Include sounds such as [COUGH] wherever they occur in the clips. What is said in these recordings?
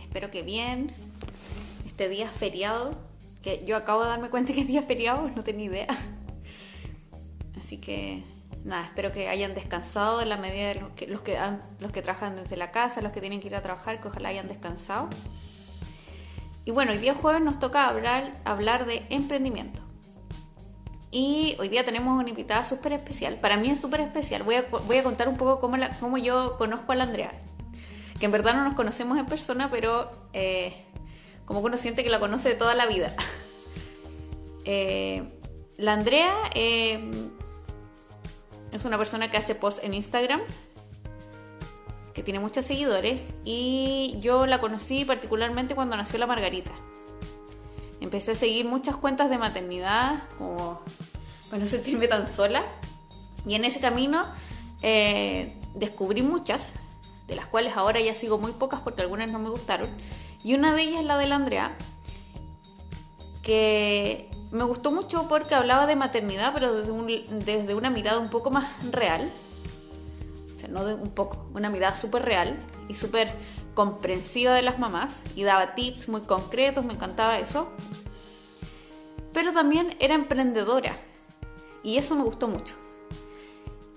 Espero que bien. Este día feriado, que yo acabo de darme cuenta que es día feriado, no tenía idea. Así que nada, espero que hayan descansado en la medida de los que, los que, los que trabajan desde la casa, los que tienen que ir a trabajar, que ojalá hayan descansado. Y bueno, hoy día jueves nos toca hablar, hablar de emprendimiento. Y hoy día tenemos una invitada súper especial. Para mí es súper especial. Voy a, voy a contar un poco cómo, cómo yo conozco a la Andrea. Que en verdad no nos conocemos en persona, pero eh, como que uno siente que la conoce de toda la vida. [LAUGHS] Eh, la Andrea eh, es una persona que hace posts en Instagram, que tiene muchos seguidores, y yo la conocí particularmente cuando nació la Margarita. Empecé a seguir muchas cuentas de maternidad, como para no sentirme tan sola, y en ese camino descubrí muchas, de las cuales ahora ya sigo muy pocas porque algunas no me gustaron, y una de ellas es la de la Andrea, que me gustó mucho porque hablaba de maternidad, pero desde, desde una mirada un poco más real. O sea, no de un poco, una mirada súper real y súper comprensiva de las mamás. Y daba tips muy concretos, me encantaba eso. Pero también era emprendedora. Y eso me gustó mucho.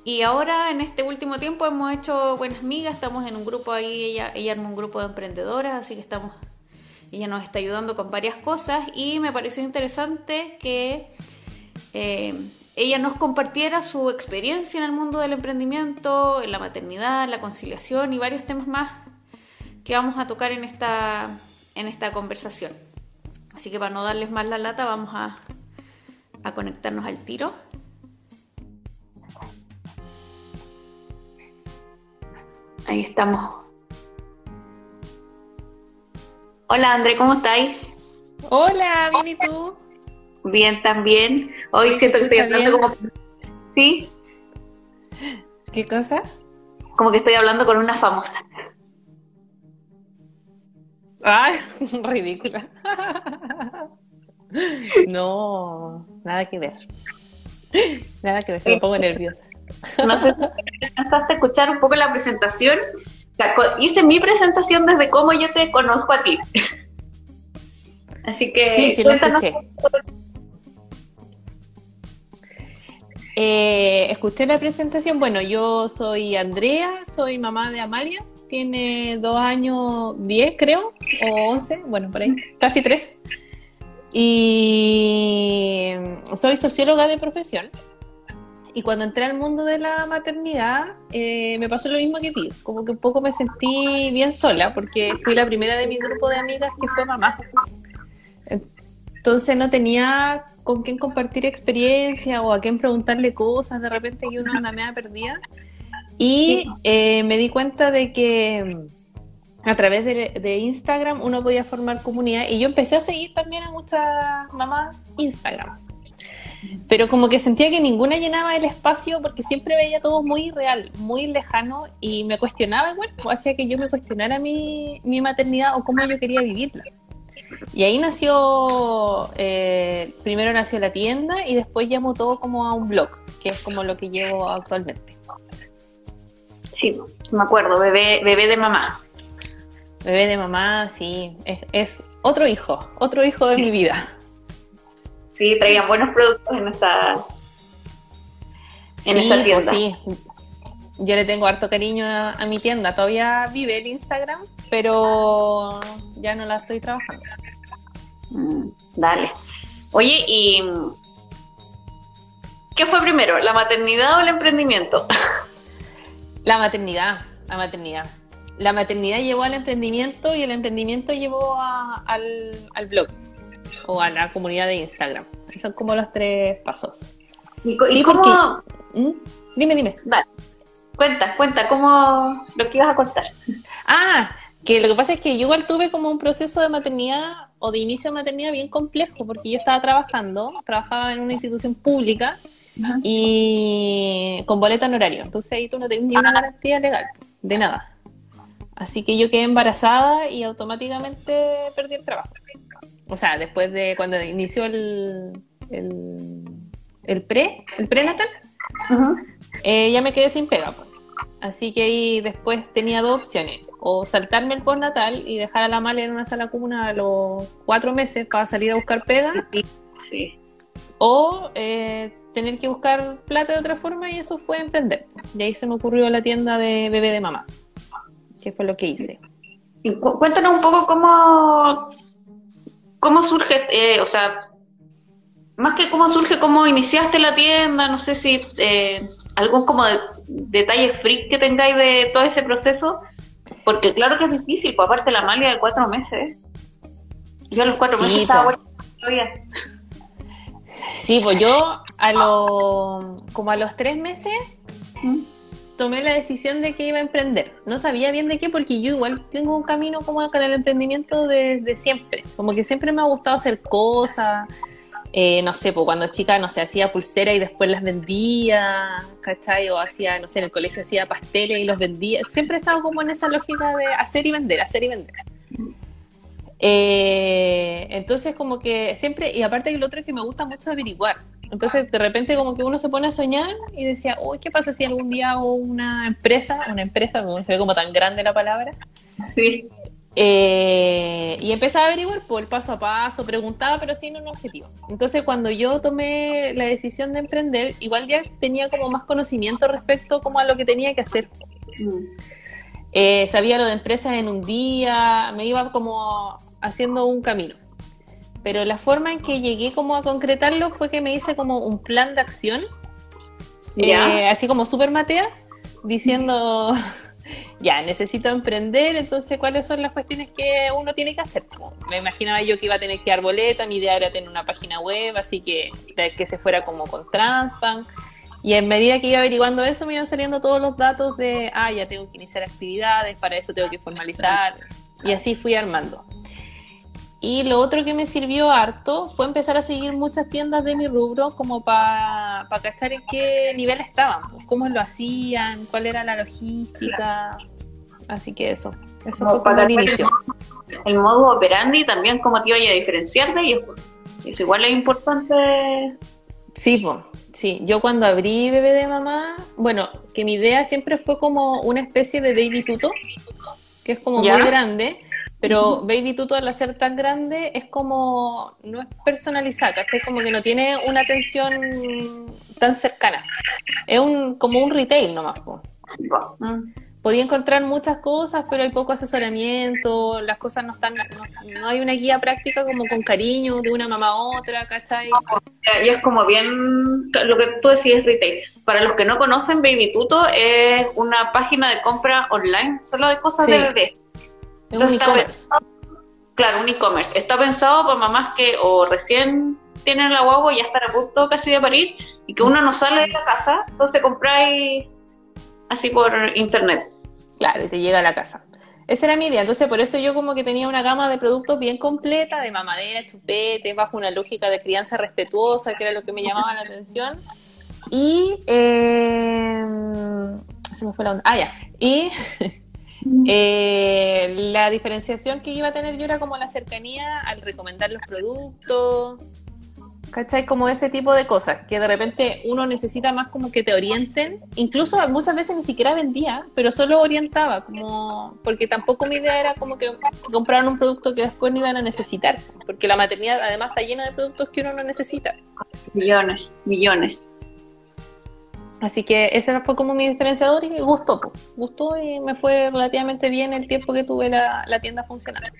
Y ahora en este último tiempo hemos hecho buenas amigas, estamos en un grupo ahí, ella, ella armó un grupo de emprendedoras, así que estamos ella nos está ayudando con varias cosas y me pareció interesante que eh, ella nos compartiera su experiencia en el mundo del emprendimiento, en la maternidad, la conciliación y varios temas más que vamos a tocar en esta, en esta conversación. Así que para no darles más la lata vamos a, a conectarnos al tiro. Ahí estamos. Hola André, ¿cómo estáis? Hola, bien y tú. Bien también. Hoy siento que estoy hablando como... ¿Sí? ¿Qué cosa? Como que estoy hablando con una famosa. Ay, [LAUGHS] ridícula. [LAUGHS] No, nada que ver. Nada que ver, me pongo nerviosa. No sé si alcanzaste a escuchar un poco la presentación hice mi presentación desde cómo yo te conozco a ti. Así que sí, sí lo escuché. Eh, escuché la presentación. Bueno, yo soy Andrea, soy mamá de Amalia, tiene dos años, diez creo, o once, bueno, por ahí, casi tres. Y soy socióloga de profesión. Y cuando entré al mundo de la maternidad, eh, me pasó lo mismo que ti. Como que un poco me sentí bien sola, porque fui la primera de mi grupo de amigas que fue mamá. Entonces no tenía con quién compartir experiencia o a quién preguntarle cosas. De repente yo una media perdida. Y eh, me di cuenta de que a través de, Instagram uno podía formar comunidad. Y yo empecé a seguir también a muchas mamás Instagram pero como que sentía que ninguna llenaba el espacio porque siempre veía todo muy real, muy lejano y me cuestionaba igual, o hacía que yo me cuestionara mi, mi maternidad o cómo yo quería vivirla. Y ahí nació, eh, primero nació la tienda y después llamó todo como a un blog, que es como lo que llevo actualmente. Sí, me acuerdo, bebé, bebé de mamá. Bebé de mamá, sí, es, es otro hijo, otro hijo de mi vida. Sí, traían buenos productos en esa, en esa tienda. Pues sí. Yo le tengo harto cariño a, mi tienda. Todavía vive el Instagram, pero ya no la estoy trabajando. Mm, dale. Oye, ¿y qué fue primero, la maternidad o el emprendimiento? La maternidad, la maternidad. La maternidad llevó al emprendimiento y el emprendimiento llevó al, al blog o a la comunidad de Instagram. Son como los tres pasos. ¿Y, cómo? ¿Mm? Dime, dime. Vale. Cuenta, cuenta, ¿cómo lo que ibas a contar? Ah, que lo que pasa es que yo igual tuve como un proceso de maternidad o de inicio de maternidad bien complejo, porque yo estaba trabajando, trabajaba en una institución pública y con boleta en horario. Entonces ahí tú no tenías ni una garantía legal, de nada. Así que yo quedé embarazada y automáticamente perdí el trabajo o sea, después de cuando inició el, el, pre, el prenatal, eh, ya me quedé sin pega. Pues. Así que ahí después tenía dos opciones, o saltarme el postnatal y dejar a la mala en una sala cuna a los cuatro meses para salir a buscar pega. Sí. O eh, tener que buscar plata de otra forma y eso fue emprender. Y ahí se me ocurrió la tienda de bebé de mamá, que fue lo que hice. Y cuéntanos un poco cómo, cómo surge, eh, o sea, más que cómo surge, cómo iniciaste la tienda, no sé si eh, algún como detalle freak que tengáis de todo ese proceso, porque claro que es difícil, pues aparte la malia de cuatro meses. Yo a los cuatro meses estaba pues. todavía. Sí, pues yo a lo, como a los tres meses ¿Mm? Tomé la decisión de que iba a emprender. No sabía bien de qué, porque yo igual tengo un camino como con el emprendimiento desde siempre. Como que siempre me ha gustado hacer cosas. Eh, no sé, pues cuando chica, no sé, hacía pulsera y después las vendía, ¿cachai? O hacía, no sé, en el colegio hacía pasteles y los vendía. Siempre he estado como en esa lógica de hacer y vender, hacer y vender. Eh, entonces como que siempre, y aparte que lo otro es que me gusta mucho averiguar. Entonces de repente como que uno se pone a soñar y decía, uy, ¿qué pasa si algún día hago una empresa? Una empresa, se ve como tan grande la palabra. Sí. Eh, y empecé a averiguar por el paso a paso, preguntaba, pero sin un objetivo. Entonces, cuando yo tomé la decisión de emprender, igual ya tenía como más conocimiento respecto como a lo que tenía que hacer. Mm. Eh, sabía lo de empresas en un día, me iba como haciendo un camino. Pero la forma en que llegué como a concretarlo fue que me hice como un plan de acción, eh, así como super matea, diciendo [LAUGHS] [LAUGHS] ya, necesito emprender, entonces, ¿cuáles son las cuestiones que uno tiene que hacer? Me imaginaba yo que iba a tener que dar boleta, mi idea era tener una página web, así que que se fuera como con Transbank. Y en medida que iba averiguando eso, me iban saliendo todos los datos de, ah, ya tengo que iniciar actividades, para eso tengo que formalizar. Y así fui armando. Y lo otro que me sirvió harto fue empezar a seguir muchas tiendas de mi rubro como para pa cachar en qué nivel estaban, pues, cómo lo hacían, cuál era la logística. Así que eso, eso fue para el inicio. El, modo operandi también cómo te iba a diferenciar de ellos. Eso igual es importante. Sí, pues, sí. Yo cuando abrí Bebé de Mamá, bueno, que mi idea siempre fue como una especie de baby tuto, que es como muy grande pero Baby Tuto al ser tan grande es como, no es personalizada, ¿cachai? Como que no tiene una atención tan cercana. Es un, como un retail nomás. Mm. Podía encontrar muchas cosas, pero hay poco asesoramiento, las cosas no están, no, hay una guía práctica como con cariño de una mamá a otra, ¿cachai? Y es como bien, lo que tú decís es retail. Para los que no conocen, Baby Tuto es una página de compra online solo de cosas de bebés entonces claro, un e-commerce. Está pensado para mamás que o recién tienen la guagua y ya están a punto casi de parir y que uno no sale de la casa, entonces compráis así por internet. Claro, y te llega a la casa. Esa era mi idea, entonces por eso yo como que tenía una gama de productos bien completa, de mamadera, chupete, bajo una lógica de crianza respetuosa, que era lo que me llamaba la atención. Y... Eh, se me fue la onda. Ah, ya. Y [LAUGHS] Eh, la diferenciación que iba a tener yo era como la cercanía al recomendar los productos, ¿cachai? Como ese tipo de cosas, que de repente uno necesita más como que te orienten, incluso muchas veces ni siquiera vendía, pero solo orientaba, como porque tampoco mi idea era como que compraran un producto que después no iban a necesitar, porque la maternidad además está llena de productos que uno no necesita. Millones, millones. Así que ese fue como mi diferenciador y gustó, gustó y me fue relativamente bien el tiempo que tuve la, tienda funcionando.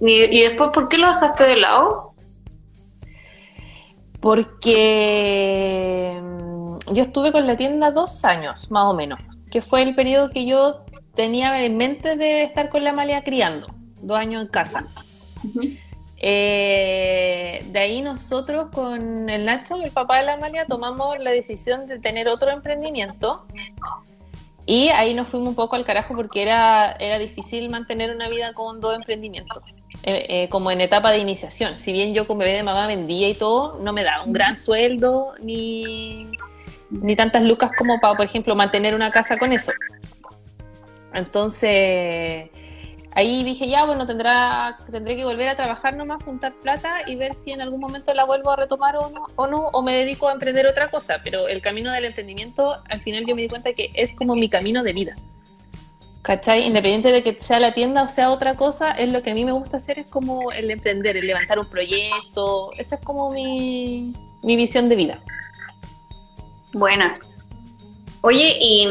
¿Y, después por qué lo dejaste de lado? Porque mm, yo estuve con la tienda dos años, más o menos, que fue el periodo que yo tenía en mente de estar con la Malia criando, dos años en casa. Eh, de ahí nosotros con el Nacho, el papá de la Amalia, tomamos la decisión de tener otro emprendimiento y ahí nos fuimos un poco al carajo porque era, era difícil mantener una vida con dos emprendimientos, eh, eh, como en etapa de iniciación. Si bien yo como bebé de mamá vendía y todo, no me daba un gran sueldo ni, ni tantas lucas como para, por ejemplo, mantener una casa con eso. Entonces ahí dije, ya, bueno, tendrá, tendré que volver a trabajar nomás, juntar plata y ver si en algún momento la vuelvo a retomar o no, o no, o me dedico a emprender otra cosa. Pero el camino del emprendimiento, al final yo me di cuenta que es como mi camino de vida. ¿Cachai? Independiente de que sea la tienda o sea otra cosa, es lo que a mí me gusta hacer, es como el emprender, el levantar un proyecto. Esa es como mi, mi visión de vida. Buena. Oye, y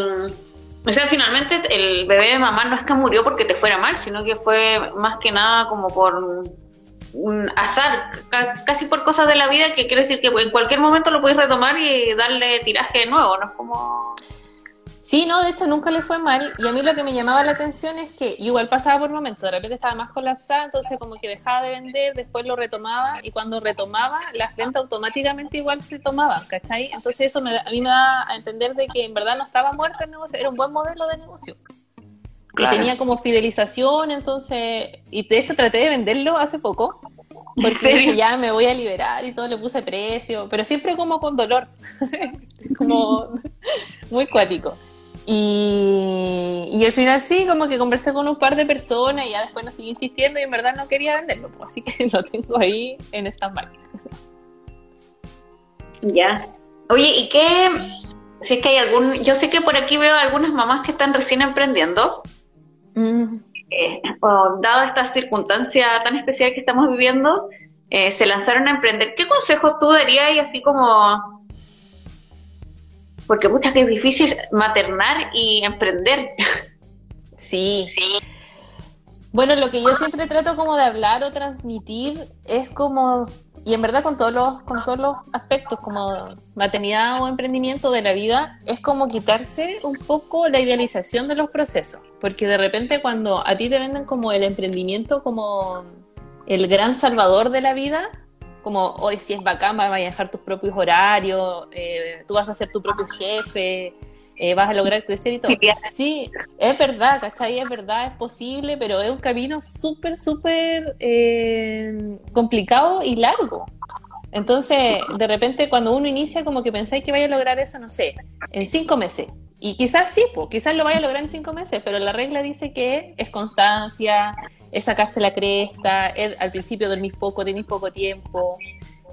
o sea, finalmente el bebé de mamá no es que murió porque te fuera mal, sino que fue más que nada como por un azar, casi por cosas de la vida que quiere decir que en cualquier momento lo puedes retomar y darle tiraje de nuevo, no es como Sí, no, de hecho nunca le fue mal. Y a mí lo que me llamaba la atención es que igual pasaba por momentos, de repente estaba más colapsada, entonces como que dejaba de vender, después lo retomaba y cuando retomaba, las ventas automáticamente igual se tomaban, ¿cachai? Entonces eso me, a mí me da a entender de que en verdad no estaba muerto el negocio, era un buen modelo de negocio. Y tenía como fidelización, entonces, y de hecho traté de venderlo hace poco, porque [LAUGHS] dije, ya me voy a liberar y todo, le puse precio, pero siempre como con dolor, [LAUGHS] como muy cuático. Y, y al final sí, como que conversé con un par de personas y ya después no seguí insistiendo y en verdad no quería venderlo, pues, así que [LAUGHS] lo tengo ahí en stand-by. Ya. Oye, ¿y qué? Si es que hay algún. Yo sé que por aquí veo algunas mamás que están recién emprendiendo. Mm. Eh, dado esta circunstancia tan especial que estamos viviendo, eh, se lanzaron a emprender. ¿Qué consejos tú darías y así como porque muchas que es difícil maternar y emprender. Sí, sí. Bueno, lo que yo siempre trato como de hablar o transmitir es como, y en verdad con todos los, con todos los aspectos, como maternidad o emprendimiento de la vida, es como quitarse un poco la idealización de los procesos. Porque de repente cuando a ti te venden como el emprendimiento como el gran salvador de la vida, como hoy si es bacán, vas a dejar tus propios horarios, eh, tú vas a ser tu propio jefe, eh, vas a lograr crecer y todo. Sí, es verdad, ¿cachai? Es verdad, es posible, pero es un camino súper, súper eh, complicado y largo. Entonces, de repente, cuando uno inicia, como que pensáis que vaya a lograr eso, no sé, en cinco meses. Y quizás sí, pues, quizás lo vaya a lograr en cinco meses, pero la regla dice que es constancia, es sacarse la cresta, es, al principio dormís poco, tenés poco tiempo.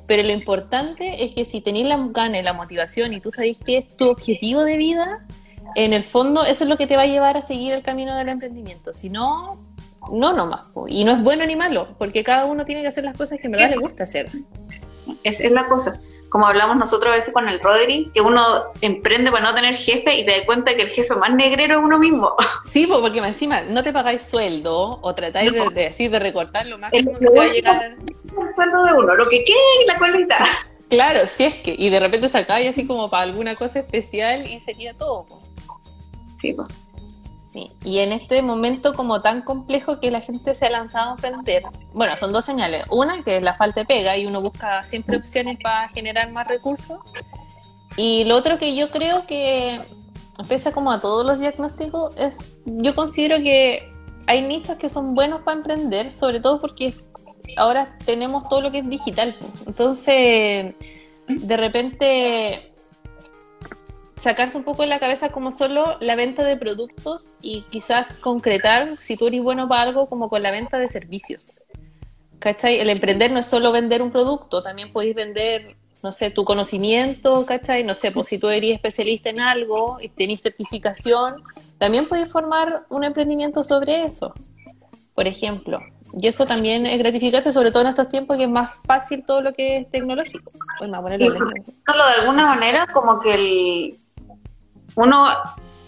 Pero lo importante es que si tenéis la ganas, la motivación y tú sabéis que es tu objetivo de vida, en el fondo eso es lo que te va a llevar a seguir el camino del emprendimiento. Si no, no nomás. Y no es bueno ni malo, porque cada uno tiene que hacer las cosas que en verdad le gusta hacer. Esa es la cosa como hablamos nosotros a veces con el Rodri, que uno emprende para no tener jefe y te das cuenta que el jefe más negrero es uno mismo. [LAUGHS] Sí, porque encima no te pagáis sueldo o tratáis de, decir de recortar lo máximo que pueda llegar. El sueldo de uno, lo que quede y la colita. Claro, si es que, y de repente sacáis así como para alguna cosa especial y sería todo. Sí, pues. Y en este momento como tan complejo que la gente se ha lanzado a emprender, bueno, son dos señales. Una, que es la falta de pega y uno busca siempre opciones para generar más recursos. Y lo otro que yo creo que, pese como a todos los diagnósticos, es, yo considero que hay nichos que son buenos para emprender, sobre todo porque ahora tenemos todo lo que es digital. Entonces, de repente sacarse un poco en la cabeza como solo la venta de productos y quizás concretar si tú eres bueno para algo como con la venta de servicios. ¿Cachai? El emprender no es solo vender un producto, también podéis vender, no sé, tu conocimiento, ¿cachai? No sé, pues si tú eres especialista en algo y tenés certificación, también podéis formar un emprendimiento sobre eso, por ejemplo. Y eso también es gratificante, sobre todo en estos tiempos que es más fácil todo lo que es tecnológico. Pues de alguna manera como que el, uno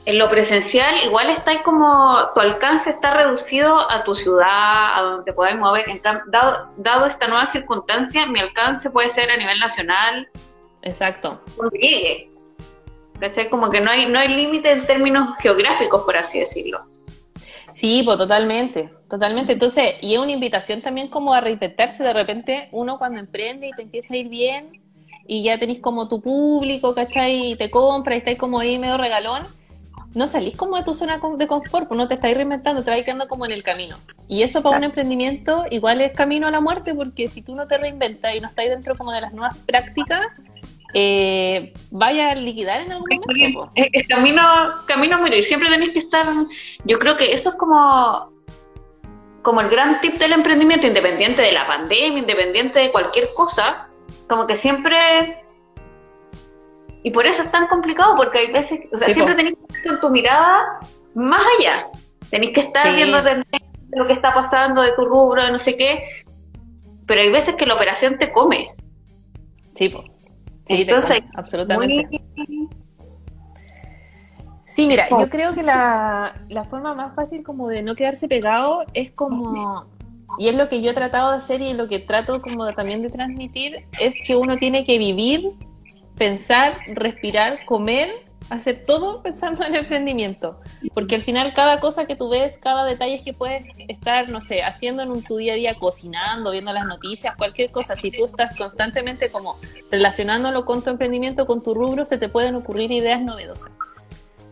en lo presencial igual está como tu alcance está reducido a tu ciudad, a donde te puedes mover. dado, dado esta nueva circunstancia, mi alcance puede ser a nivel nacional. Exacto. Llegue. ¿Cachai? Como que no hay, no hay límite en términos geográficos, por así decirlo. Sí, pues totalmente, totalmente. Entonces, y es una invitación también como a reinventarse de repente uno cuando emprende y te empieza a ir bien, y ya tenéis como tu público, ¿cachai? Y te compra y estáis como ahí medio regalón, no salís como de tu zona de confort, pues no te estáis reinventando, te vais quedando como en el camino. Y eso para un emprendimiento igual es camino a la muerte, porque si tú no te reinventas y no estás dentro como de las nuevas prácticas, eh, vaya a liquidar en algún momento. Es, camino, camino a morir, siempre tenéis que estar, yo creo que eso es como como el gran tip del emprendimiento, independiente de la pandemia, independiente de cualquier cosa, como que siempre... Y por eso es tan complicado, porque hay veces, o sea, siempre tenés que ir con tu mirada más allá. Tenéis que estar viendo de lo que está pasando, de tu rubro, de no sé qué. Pero hay veces que la operación te come. Sí, pues. Sí, Entonces, absolutamente. Sí, mira, yo creo que la, la, forma más fácil como de no quedarse pegado es como, y es lo que yo he tratado de hacer y lo que trato como también de transmitir, es que uno tiene que vivir, pensar, respirar, comer hacer todo pensando en emprendimiento, porque al final cada cosa que tú ves, cada detalle que puedes estar, no sé, haciendo en un, tu día a día, cocinando, viendo las noticias, cualquier cosa, si tú estás constantemente como relacionándolo con tu emprendimiento, con tu rubro, se te pueden ocurrir ideas novedosas.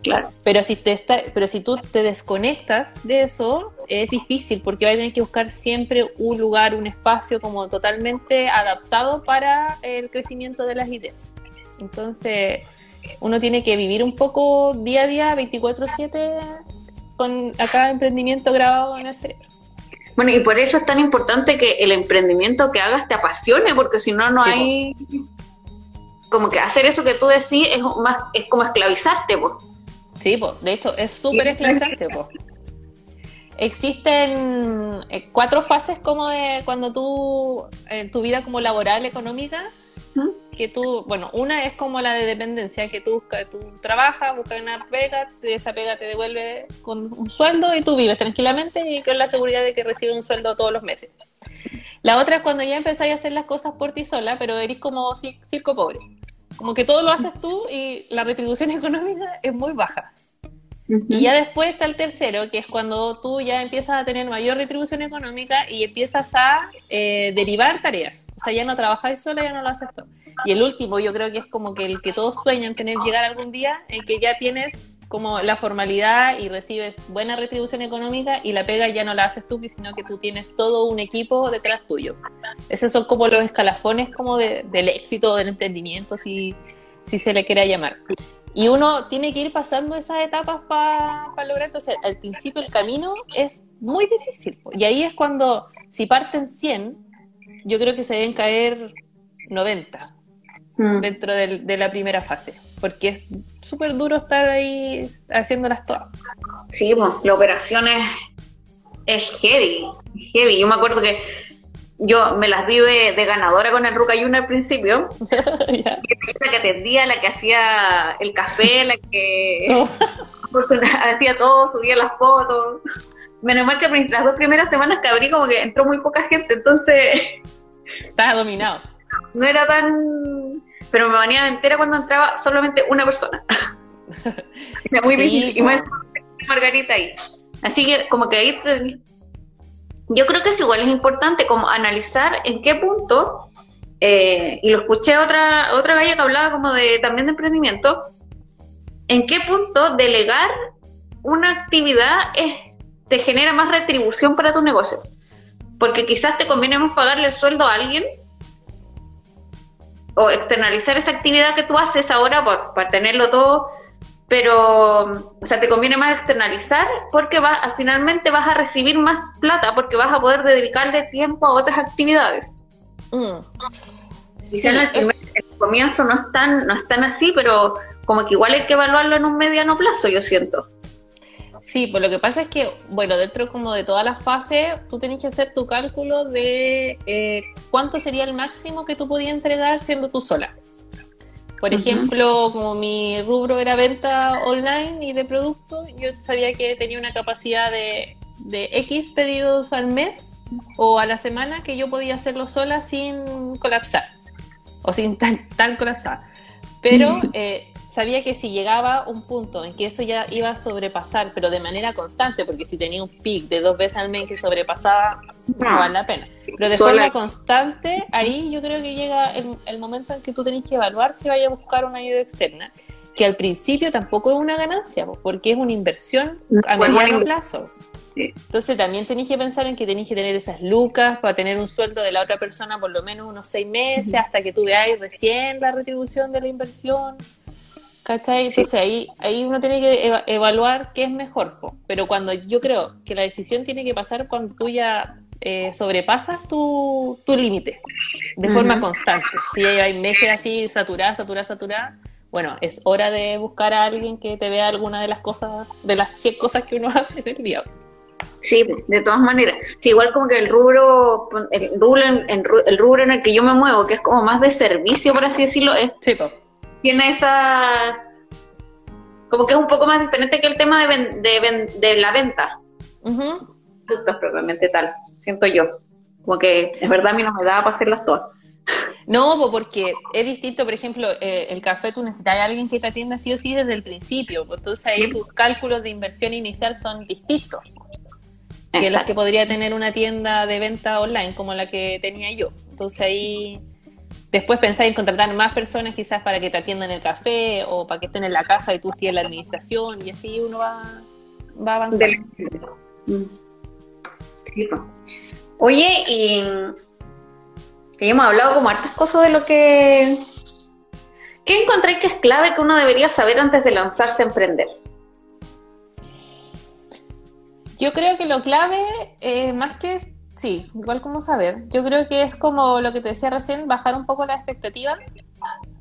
Claro. Pero si, te está, pero si tú te desconectas de eso, es difícil porque vas a tener que buscar siempre un lugar, un espacio como totalmente adaptado para el crecimiento de las ideas. Entonces, uno tiene que vivir un poco día a día, 24/7, con cada emprendimiento grabado en el cerebro. Bueno, y por eso es tan importante que el emprendimiento que hagas te apasione, porque si no, no hay... Como que hacer eso que tú decís es, más, es como esclavizarte, pues. Sí, de hecho, es súper esclavizante. Existen eh, cuatro fases como de cuando tú, en tu vida como laboral, económica, que tú, bueno, una es como la de dependencia, que tú, tú trabajas, buscas una pega, esa pega te devuelve con un sueldo y tú vives tranquilamente y con la seguridad de que recibes un sueldo todos los meses. La otra es cuando ya empezáis a hacer las cosas por ti sola, pero eres como circo pobre. Como que todo lo haces tú y la retribución [LAUGHS] económica es muy baja. Y ya después está el tercero, que es cuando tú ya empiezas a tener mayor retribución económica y empiezas a eh, derivar tareas. O sea, ya no trabajáis sola, ya no lo haces tú. Y el último, yo creo que es como que el que todos sueñan tener llegar algún día, en que ya tienes como la formalidad y recibes buena retribución económica y la pega ya no la haces tú, sino que tú tienes todo un equipo detrás tuyo. Esos son como los escalafones como del éxito del emprendimiento, si, si se le quiera llamar. Y uno tiene que ir pasando esas etapas para lograr. Entonces, al principio el camino es muy difícil. Y ahí es cuando, si parten 100, yo creo que se deben caer 90 mm. dentro de la primera fase. Porque es súper duro estar ahí haciéndolas todas. Sí, pues, la operación es, es heavy, heavy. Yo me acuerdo que yo me las di de, ganadora con el Rucayuna al principio. [LAUGHS] La que atendía, la que hacía el café, la que [LAUGHS] [LAUGHS] hacía todo, subía las fotos. Menos mal que las dos primeras semanas que abrí como que entró muy poca gente, entonces... Estaba dominado. No era tan... Pero me venía entera cuando entraba solamente una persona. [LAUGHS] era muy difícil. Y más Margarita ahí. Así que como que ahí yo creo que es igual, es importante como analizar en qué punto, eh, y lo escuché otra, otra galla que hablaba como de también de emprendimiento, en qué punto delegar una actividad es, te genera más retribución para tu negocio. Porque quizás te conviene más pagarle el sueldo a alguien o externalizar esa actividad que tú haces ahora por, para tenerlo todo pero, o sea, te conviene más externalizar porque va, finalmente vas a recibir más plata porque vas a poder dedicarle tiempo a otras actividades. Mm. Sí, en el, comienzo no es, tan, no es así, pero como que igual hay que evaluarlo en un mediano plazo, yo siento. Sí, pues lo que pasa es que, bueno, dentro como de todas las fases, tú tenés que hacer tu cálculo de eh, cuánto sería el máximo que tú podías entregar siendo tú sola. Por ejemplo, como mi rubro era venta online y de productos, yo sabía que tenía una capacidad de, de X pedidos al mes o a la semana que yo podía hacerlo sola sin colapsar o sin tan, tan colapsar. Pero eh, sabía que si llegaba un punto en que eso ya iba a sobrepasar, pero de manera constante, porque si tenía un pic de dos veces al mes que sobrepasaba, no vale la pena. Pero de forma constante, ahí yo creo que llega el, momento en que tú tenés que evaluar si vaya a buscar una ayuda externa, que al principio tampoco es una ganancia, porque es una inversión a mediano plazo. Entonces también tenéis que pensar en que tenéis que tener esas lucas para tener un sueldo de la otra persona por lo menos unos seis meses hasta que tú veáis recién la retribución de la inversión. ¿Cachai? Entonces ahí, ahí uno tiene que evaluar qué es mejor. Pero cuando yo creo que la decisión tiene que pasar cuando tú ya eh, sobrepasas tu, tu límite de forma constante. Si hay meses así, saturada, saturada, saturada, bueno, es hora de buscar a alguien que te vea alguna de las cosas, de las 100 cosas que uno [LAUGHS] hace en el día. Sí, de todas maneras. Sí, igual como que el rubro, el rubro, en, el rubro en el que yo me muevo, que es como más de servicio, por así decirlo, es, tiene esa... Como que es un poco más diferente que el tema de, de, de la venta. Productos propiamente tal, siento yo. Como que es verdad a mí no me daba para hacerlas todas. No, porque es distinto, por ejemplo, eh, el café tú necesitas a alguien que te atienda sí o sí desde el principio, entonces ahí tus cálculos de inversión inicial son distintos que los que podría tener una tienda de venta online como la que tenía yo. Entonces ahí después pensáis en contratar más personas quizás para que te atiendan el café o para que estén en la caja y tú estés en la administración y así uno va, va avanzando. Oye, y que hemos hablado como hartas cosas de lo que... ¿Qué encontré que es clave que uno debería saber antes de lanzarse a emprender? Yo creo que lo clave, eh, más que, sí, igual como saber, yo creo que es como lo que te decía recién, bajar un poco la expectativa,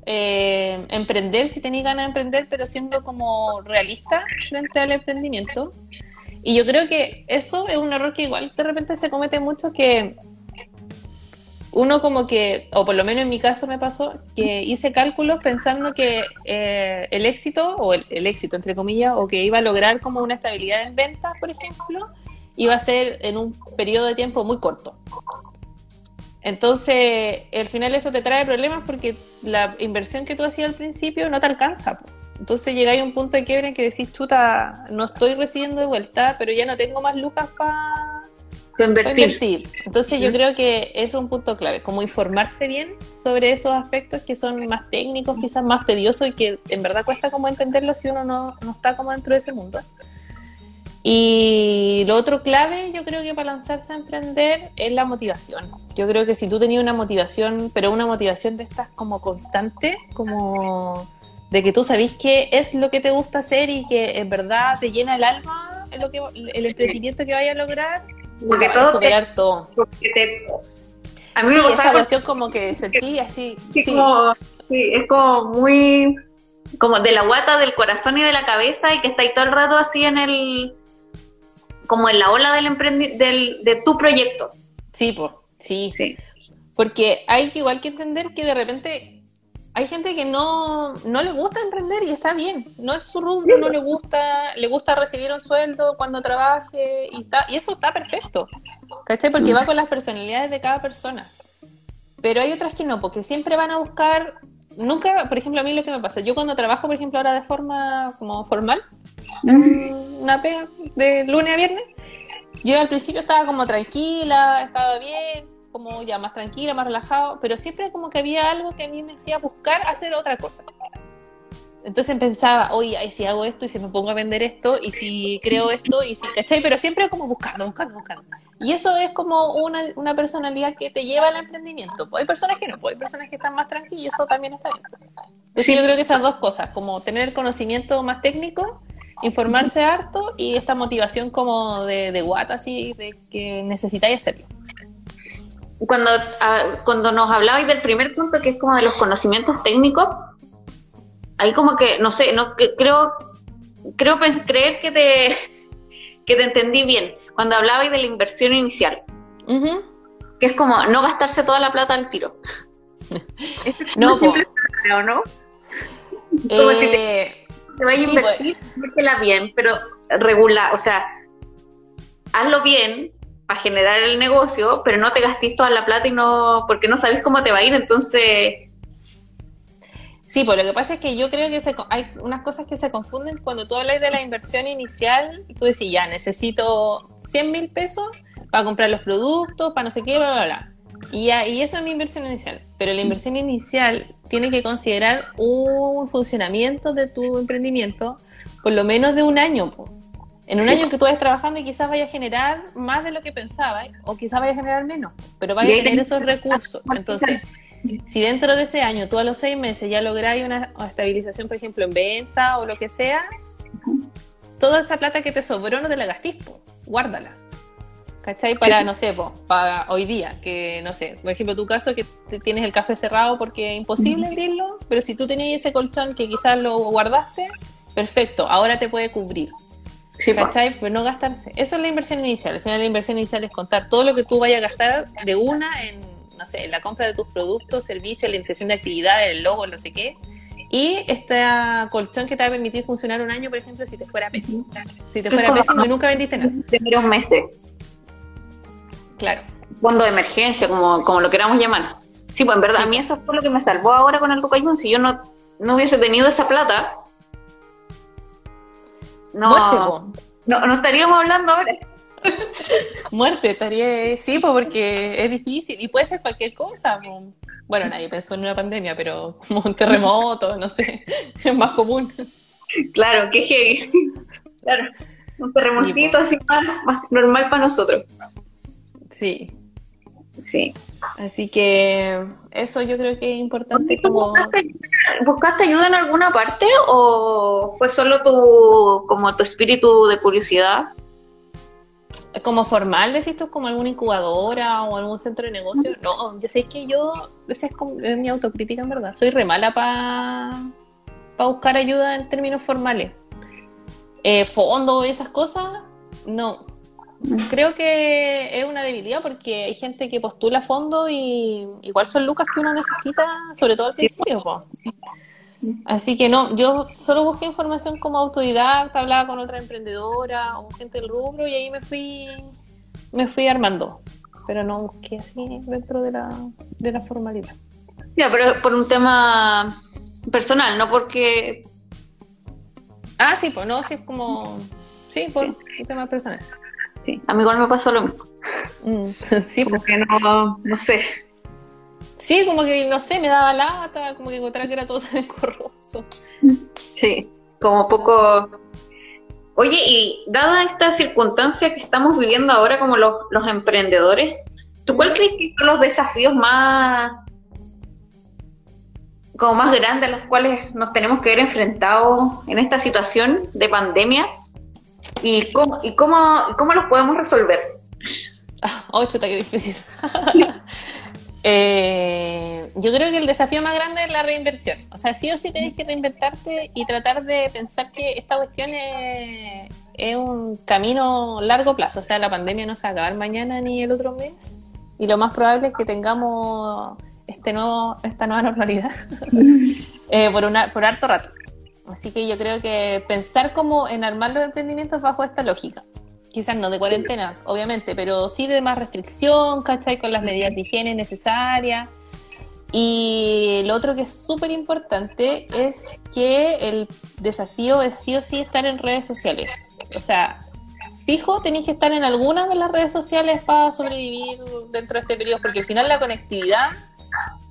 eh, emprender si tenéis ganas de emprender, pero siendo como realista frente al emprendimiento. Y yo creo que eso es un error que igual de repente se comete mucho, que uno como que, o por lo menos en mi caso me pasó, que hice cálculos pensando que eh, el éxito, o el, éxito entre comillas, o que iba a lograr como una estabilidad en ventas, por ejemplo, iba a ser en un periodo de tiempo muy corto. Entonces, al final eso te trae problemas porque la inversión que tú hacías al principio no te alcanza. Entonces llegáis a un punto de quiebre en que decís, chuta, no estoy recibiendo de vuelta, pero ya no tengo más lucas para Invertir. Entonces yo creo que es un punto clave, como informarse bien sobre esos aspectos que son más técnicos, quizás más tediosos y que en verdad cuesta como entenderlo si uno no, no está como dentro de ese mundo. Y lo otro clave, yo creo que para lanzarse a emprender es la motivación. Yo creo que si tú tenías una motivación, pero una motivación de estas como constante, como de que tú sabes qué es lo que te gusta hacer y que en verdad te llena el alma lo que, el emprendimiento que vaya a lograr, porque todo. Superar todo. a mí me esa cuestión como que sentí así. Sí, Como, sí, es como muy. Como de la guata, del corazón y de la cabeza, y que está ahí todo el rato así en el. Como en la ola del, emprendi del de tu proyecto. Sí, pues. Sí. sí. Porque hay que igual que entender que de repente hay gente que no, no le gusta emprender y está bien, no es su rumbo, no le gusta, le gusta recibir un sueldo cuando trabaje y, está, y eso está perfecto, ¿cachai? Porque va con las personalidades de cada persona. Pero hay otras que no, porque siempre van a buscar, nunca, por ejemplo, a mí lo que me pasa, yo cuando trabajo, por ejemplo, ahora de forma como formal, una pega de lunes a viernes, yo al principio estaba como tranquila, estaba bien, como ya más tranquila, más relajado, pero siempre como que había algo que a mí me hacía buscar hacer otra cosa. Entonces pensaba, oye, si hago esto y si me pongo a vender esto y si creo esto y si, ¿cachai? Pero siempre como buscando, buscando, buscando. Y eso es como una, una personalidad que te lleva al emprendimiento. Hay personas que no, hay personas que están más tranquilas y eso también está bien. Entonces yo creo que esas dos cosas, como tener conocimiento más técnico, informarse harto y esta motivación como de, de guata, así, de que necesitáis hacerlo cuando, ah, cuando nos hablabais del primer punto, que es como de los conocimientos técnicos, ahí como que, no sé, no creo, creo creer que te, [LAUGHS] que te entendí bien. Cuando hablabais de la inversión inicial, que es como no gastarse toda la plata al tiro. [LAUGHS] no, ¿o no? Como si te, eh, te a invertir, pues. bien, pero regular, o sea, hazlo bien, para generar el negocio, pero no te gastes toda la plata y no, porque no sabes cómo te va a ir, entonces... Sí, pues lo que pasa es que yo creo que hay unas cosas que se confunden cuando tú hablas de la inversión inicial y tú decís, ya, necesito 100 mil pesos para comprar los productos, para no sé qué, bla, bla, bla. Y, y eso es mi inversión inicial. Pero la inversión inicial tiene que considerar un funcionamiento de tu emprendimiento por lo menos de un año. en un año en que tú vayas trabajando y quizás vayas a generar más de lo que pensabas, o quizás vayas a generar menos, pero vayas a tener esos recursos. Entonces, si dentro de ese año tú a los seis meses ya lográis una, estabilización, por ejemplo, en venta o lo que sea, toda esa plata que te sobró no te la gastes, guárdala. ¿Cachai? Para, no sé, para hoy día, que no sé, por ejemplo, tu caso que tienes el café cerrado porque es imposible abrirlo, pero si tú tenías ese colchón que quizás lo guardaste, perfecto, ahora te puede cubrir. Sí, ¿Cachai? Pues no gastarse. Eso es la inversión inicial. Al final la inversión inicial es contar todo lo que tú vayas a gastar de una en, no sé, en la compra de tus productos, servicios, la iniciación de actividades, el logo, no sé qué. Y este colchón que te va a permitir funcionar un año, por ejemplo, si te fuera pésimo. Si te fuera pésimo y nunca vendiste nada. Tendría un mes. Claro. Fondo de emergencia, como, como lo queramos llamar. Sí, pues en verdad, a mí eso fue lo que me salvó ahora con el Cocaína. Si yo no, no hubiese tenido esa plata, no, no, no estaríamos hablando ahora. [LAUGHS] Muerte, estaría, sí, pues porque es difícil y puede ser cualquier cosa. Bueno, nadie pensó en una pandemia, pero como un terremoto, no sé, [LAUGHS] es más común. Claro, que heavy. [LAUGHS] Claro, un terremotito así más, más normal para nosotros. Sí. Sí. Así que eso yo creo que es importante como... ¿Buscaste, ayuda en alguna parte o fue solo tu, como tu espíritu de curiosidad? Como formal, decís tú, como alguna incubadora o algún centro de negocio. No, yo sé que yo, esa es, mi autocrítica en verdad, soy re mala para buscar ayuda en términos formales. Eh, fondo y esas cosas, no, Creo que es una debilidad porque hay gente que postula fondo y igual son lucas que uno necesita, sobre todo al principio. Así que no, yo solo busqué información como autodidacta, hablaba con otra emprendedora o gente del rubro y ahí me fui, me fui armando. Pero no busqué así dentro de la, de la formalidad. Ya, pero por un tema personal, no porque... Ah, sí, pues no, sí es como... Sí, por un tema personal. Sí, a mí igual me pasó lo mismo. Mm, [LAUGHS] sí, porque no, no sé. Sí, como que, no sé, me daba lata, como que encontraba que era todo [LAUGHS] tan escorroso. Sí, como poco... Oye, y dada esta circunstancia que estamos viviendo ahora como los, los emprendedores, ¿tú cuál crees que son los desafíos más como más grandes a los cuales nos tenemos que ver enfrentados en esta situación de pandemia? ¿Y cómo, y cómo, cómo los podemos resolver? [LAUGHS] Oh, chuta, qué difícil. [LAUGHS] Eh, yo creo que el desafío más grande es la reinversión. O sea, sí o sí tenés que reinventarte y tratar de pensar que esta cuestión es, un camino largo plazo. O sea, la pandemia no se va a acabar mañana ni el otro mes. Y lo más probable es que tengamos este nuevo, esta nueva normalidad [LAUGHS] eh, por, una, por harto rato. Así que yo creo que pensar como en armar los emprendimientos bajo esta lógica. Quizás no de cuarentena, obviamente, pero sí de más restricción, ¿cachai? Con las medidas de higiene necesarias. Y lo otro que es súper importante es que el desafío es sí o sí estar en redes sociales. O sea, fijo, tenéis que estar en alguna de las redes sociales para sobrevivir dentro de este periodo, porque al final la conectividad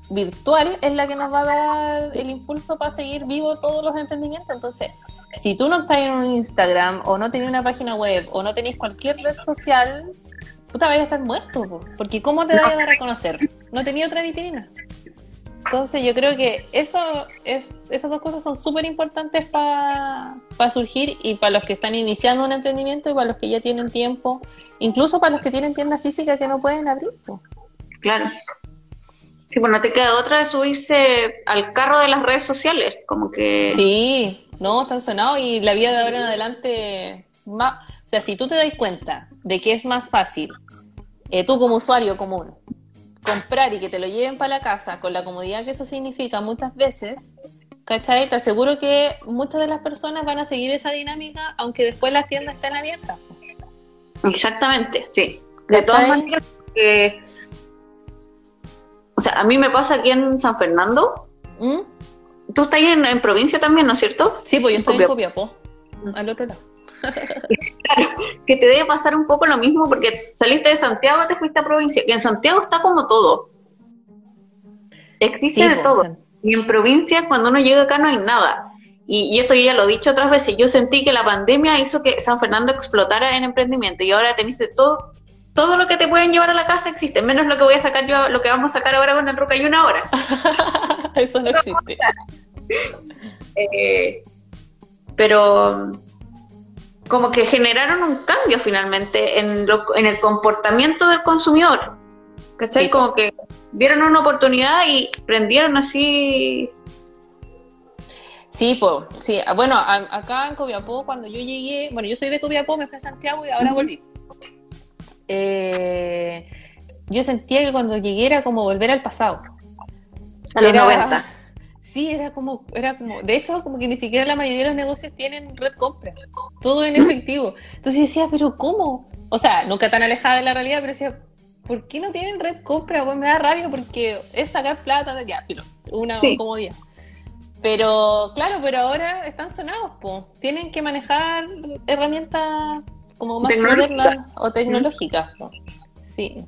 virtual es la que nos va a dar el impulso para seguir vivo todos los emprendimientos. Entonces, si tú no estás en un Instagram o no tenés una página web o no tenés cualquier red social, te vas a estar muerto, porque ¿cómo te vas a reconocer? No tenía otra vitrina. Entonces yo creo que eso es, esas dos cosas son súper importantes para surgir y para los que están iniciando un emprendimiento y para los que ya tienen tiempo, incluso para los que tienen tiendas físicas que no pueden abrir. Claro, Sí, pues no te queda otra de subirse al carro de las redes sociales, como que... Sí, no, están sonados y la vida de ahora en adelante... o sea, si tú te das cuenta de que es más fácil, eh, tú como usuario común, comprar y que te lo lleven para la casa con la comodidad que eso significa muchas veces, ¿cachai? Te aseguro que muchas de las personas van a seguir esa dinámica aunque después las tiendas estén abiertas. Exactamente, sí. De todas maneras, que o sea, a mí me pasa aquí en San Fernando. ¿Mm? Tú estás en, provincia también, ¿no es cierto? Sí, pues yo estoy en Copiapó, al otro lado. [LAUGHS] claro, que te debe pasar un poco lo mismo porque saliste de Santiago te fuiste a provincia. Y en Santiago está como todo. Existe de pues, todo. Y en provincia, cuando uno llega acá, no hay nada. Y, y, esto ya lo he dicho otras veces. Yo sentí que la pandemia hizo que San Fernando explotara en emprendimiento. Y ahora teniste todo, todo lo que te pueden llevar a la casa existe, menos lo que voy a sacar yo, lo que vamos a sacar ahora con el Roca y una hora. [LAUGHS] Eso no existe. [LAUGHS] Eh, pero como que generaron un cambio finalmente en, lo, en el comportamiento del consumidor. ¿Cachai? Como que vieron una oportunidad y prendieron así. Sí, pues, sí. Bueno, acá en Copiapó, cuando yo llegué, bueno, yo soy de Copiapó, me fui a Santiago y ahora volví. Eh, yo sentía que cuando llegué era como volver al pasado. A los 90. Sí, era como, era como, de hecho, como que ni siquiera la mayoría de los negocios tienen red compra, todo en efectivo. Entonces decía, pero ¿cómo? O sea, nunca tan alejada de la realidad, pero decía, ¿por qué no tienen red compra? Pues me da rabia porque es sacar plata de ya, pero una comodidad. Pero claro, pero ahora están sonados, pues. Tienen que manejar herramientas como más modernas o tecnológicas. Sí.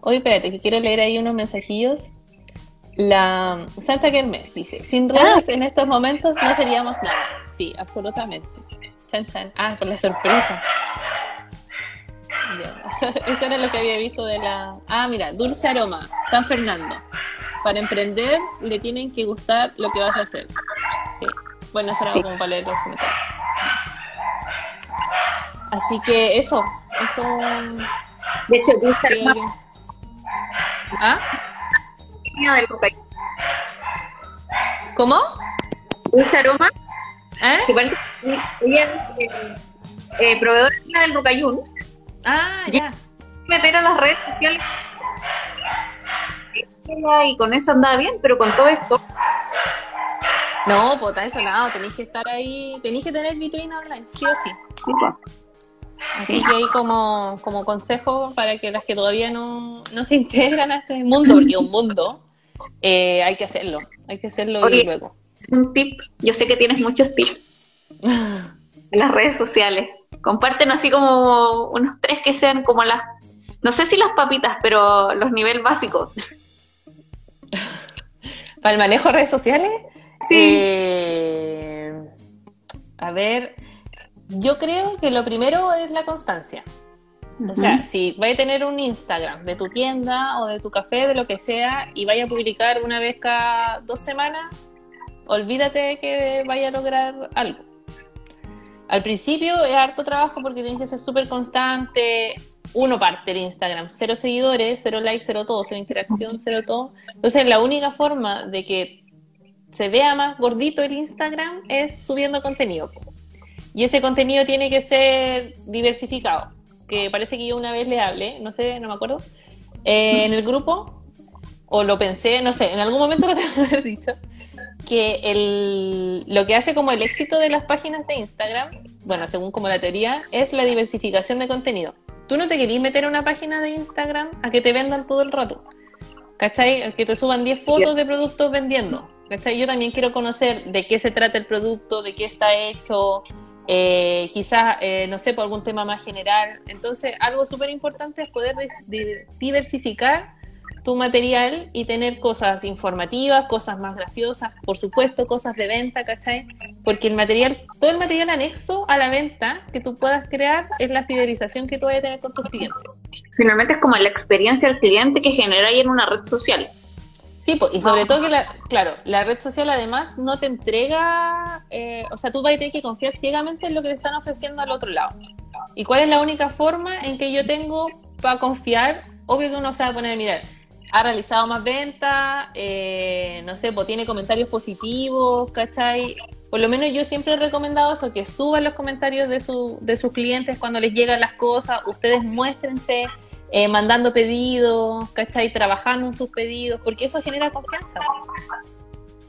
Oye, espérate, que quiero leer ahí unos mensajillos. La Santa Kermes dice, sin redes en estos momentos no seríamos nada. Sí, absolutamente. Chan, chan. Ah, con la sorpresa. [LAUGHS] Eso era lo que había visto de la... Ah, mira, Dulce Aroma, San Fernando. Para emprender le tienen que gustar lo que vas a hacer. Sí. Bueno, eso era como para leer los comentarios. Así que eso, eso... De hecho, Dulce Aroma... ¿Ah? del. ¿Cómo? Dulce Aroma. ¿Eh? Que parece que ella es eh, eh, proveedora del Bocayún. Ah, ya. Meter a las redes sociales. Y con eso andaba bien, pero con todo esto. No, pues está eso nada, tenéis que estar ahí, tenéis que tener vitrina online, sí o sí. Así que ahí como, como consejo para que las que todavía no, no se integran a este mundo, porque es un mundo, eh, hay que hacerlo, hay que hacerlo y luego. Un tip, yo sé que tienes muchos tips [LAUGHS] en las redes sociales. Comparten así como unos tres que sean como las, no sé si las papitas, pero los niveles básicos. ¿Para el manejo de redes sociales? Sí. Eh, a ver, yo creo que lo primero es la constancia. O sea, si vais a tener un Instagram de tu tienda o de tu café, de lo que sea, y vaya a publicar una vez cada dos semanas, olvídate de que vaya a lograr algo. Al principio es harto trabajo porque tienes que ser súper constante. Uno parte el Instagram, cero seguidores, cero likes, cero todo, cero interacción, cero todo. Entonces, la única forma de que se vea más gordito el Instagram es subiendo contenido. Y ese contenido tiene que ser diversificado. Que parece que yo una vez le hablé, no sé, no me acuerdo, eh, en el grupo, o lo pensé, no sé, en algún momento [LAUGHS] lo tengo que haber dicho, que el, lo que hace como el éxito de las páginas de Instagram, bueno, según como la teoría, es la diversificación de contenido. Tú no te querís meter a una página de Instagram a que te vendan todo el rato. ¿Cachai? Que te suban 10 fotos de productos vendiendo. ¿Cachai? Yo también quiero conocer de qué se trata el producto, de qué está hecho, eh, quizás, eh, no sé, por algún tema más general. Entonces, algo súper importante es poder diversificar tu material y tener cosas informativas, cosas más graciosas, por supuesto, cosas de venta, ¿cachai? Porque el material, todo el material anexo a la venta que tú puedas crear es la fidelización que tú vayas a tener con tus clientes. Finalmente es como la experiencia del cliente que genera ahí en una red social. Sí, y sobre todo que, la, claro, la red social además no te entrega, eh, o sea, tú vas a tener que confiar ciegamente en lo que te están ofreciendo al otro lado. ¿Y cuál es la única forma en que yo tengo para confiar? Obvio que uno se va a poner a mirar. Ha realizado más ventas, eh, no sé, pues tiene comentarios positivos, ¿cachai? Por lo menos yo siempre he recomendado eso, que suban los comentarios de, su, de sus clientes cuando les llegan las cosas, ustedes muéstrense, eh, mandando pedidos, ¿cachai? Trabajando en sus pedidos, porque eso genera confianza.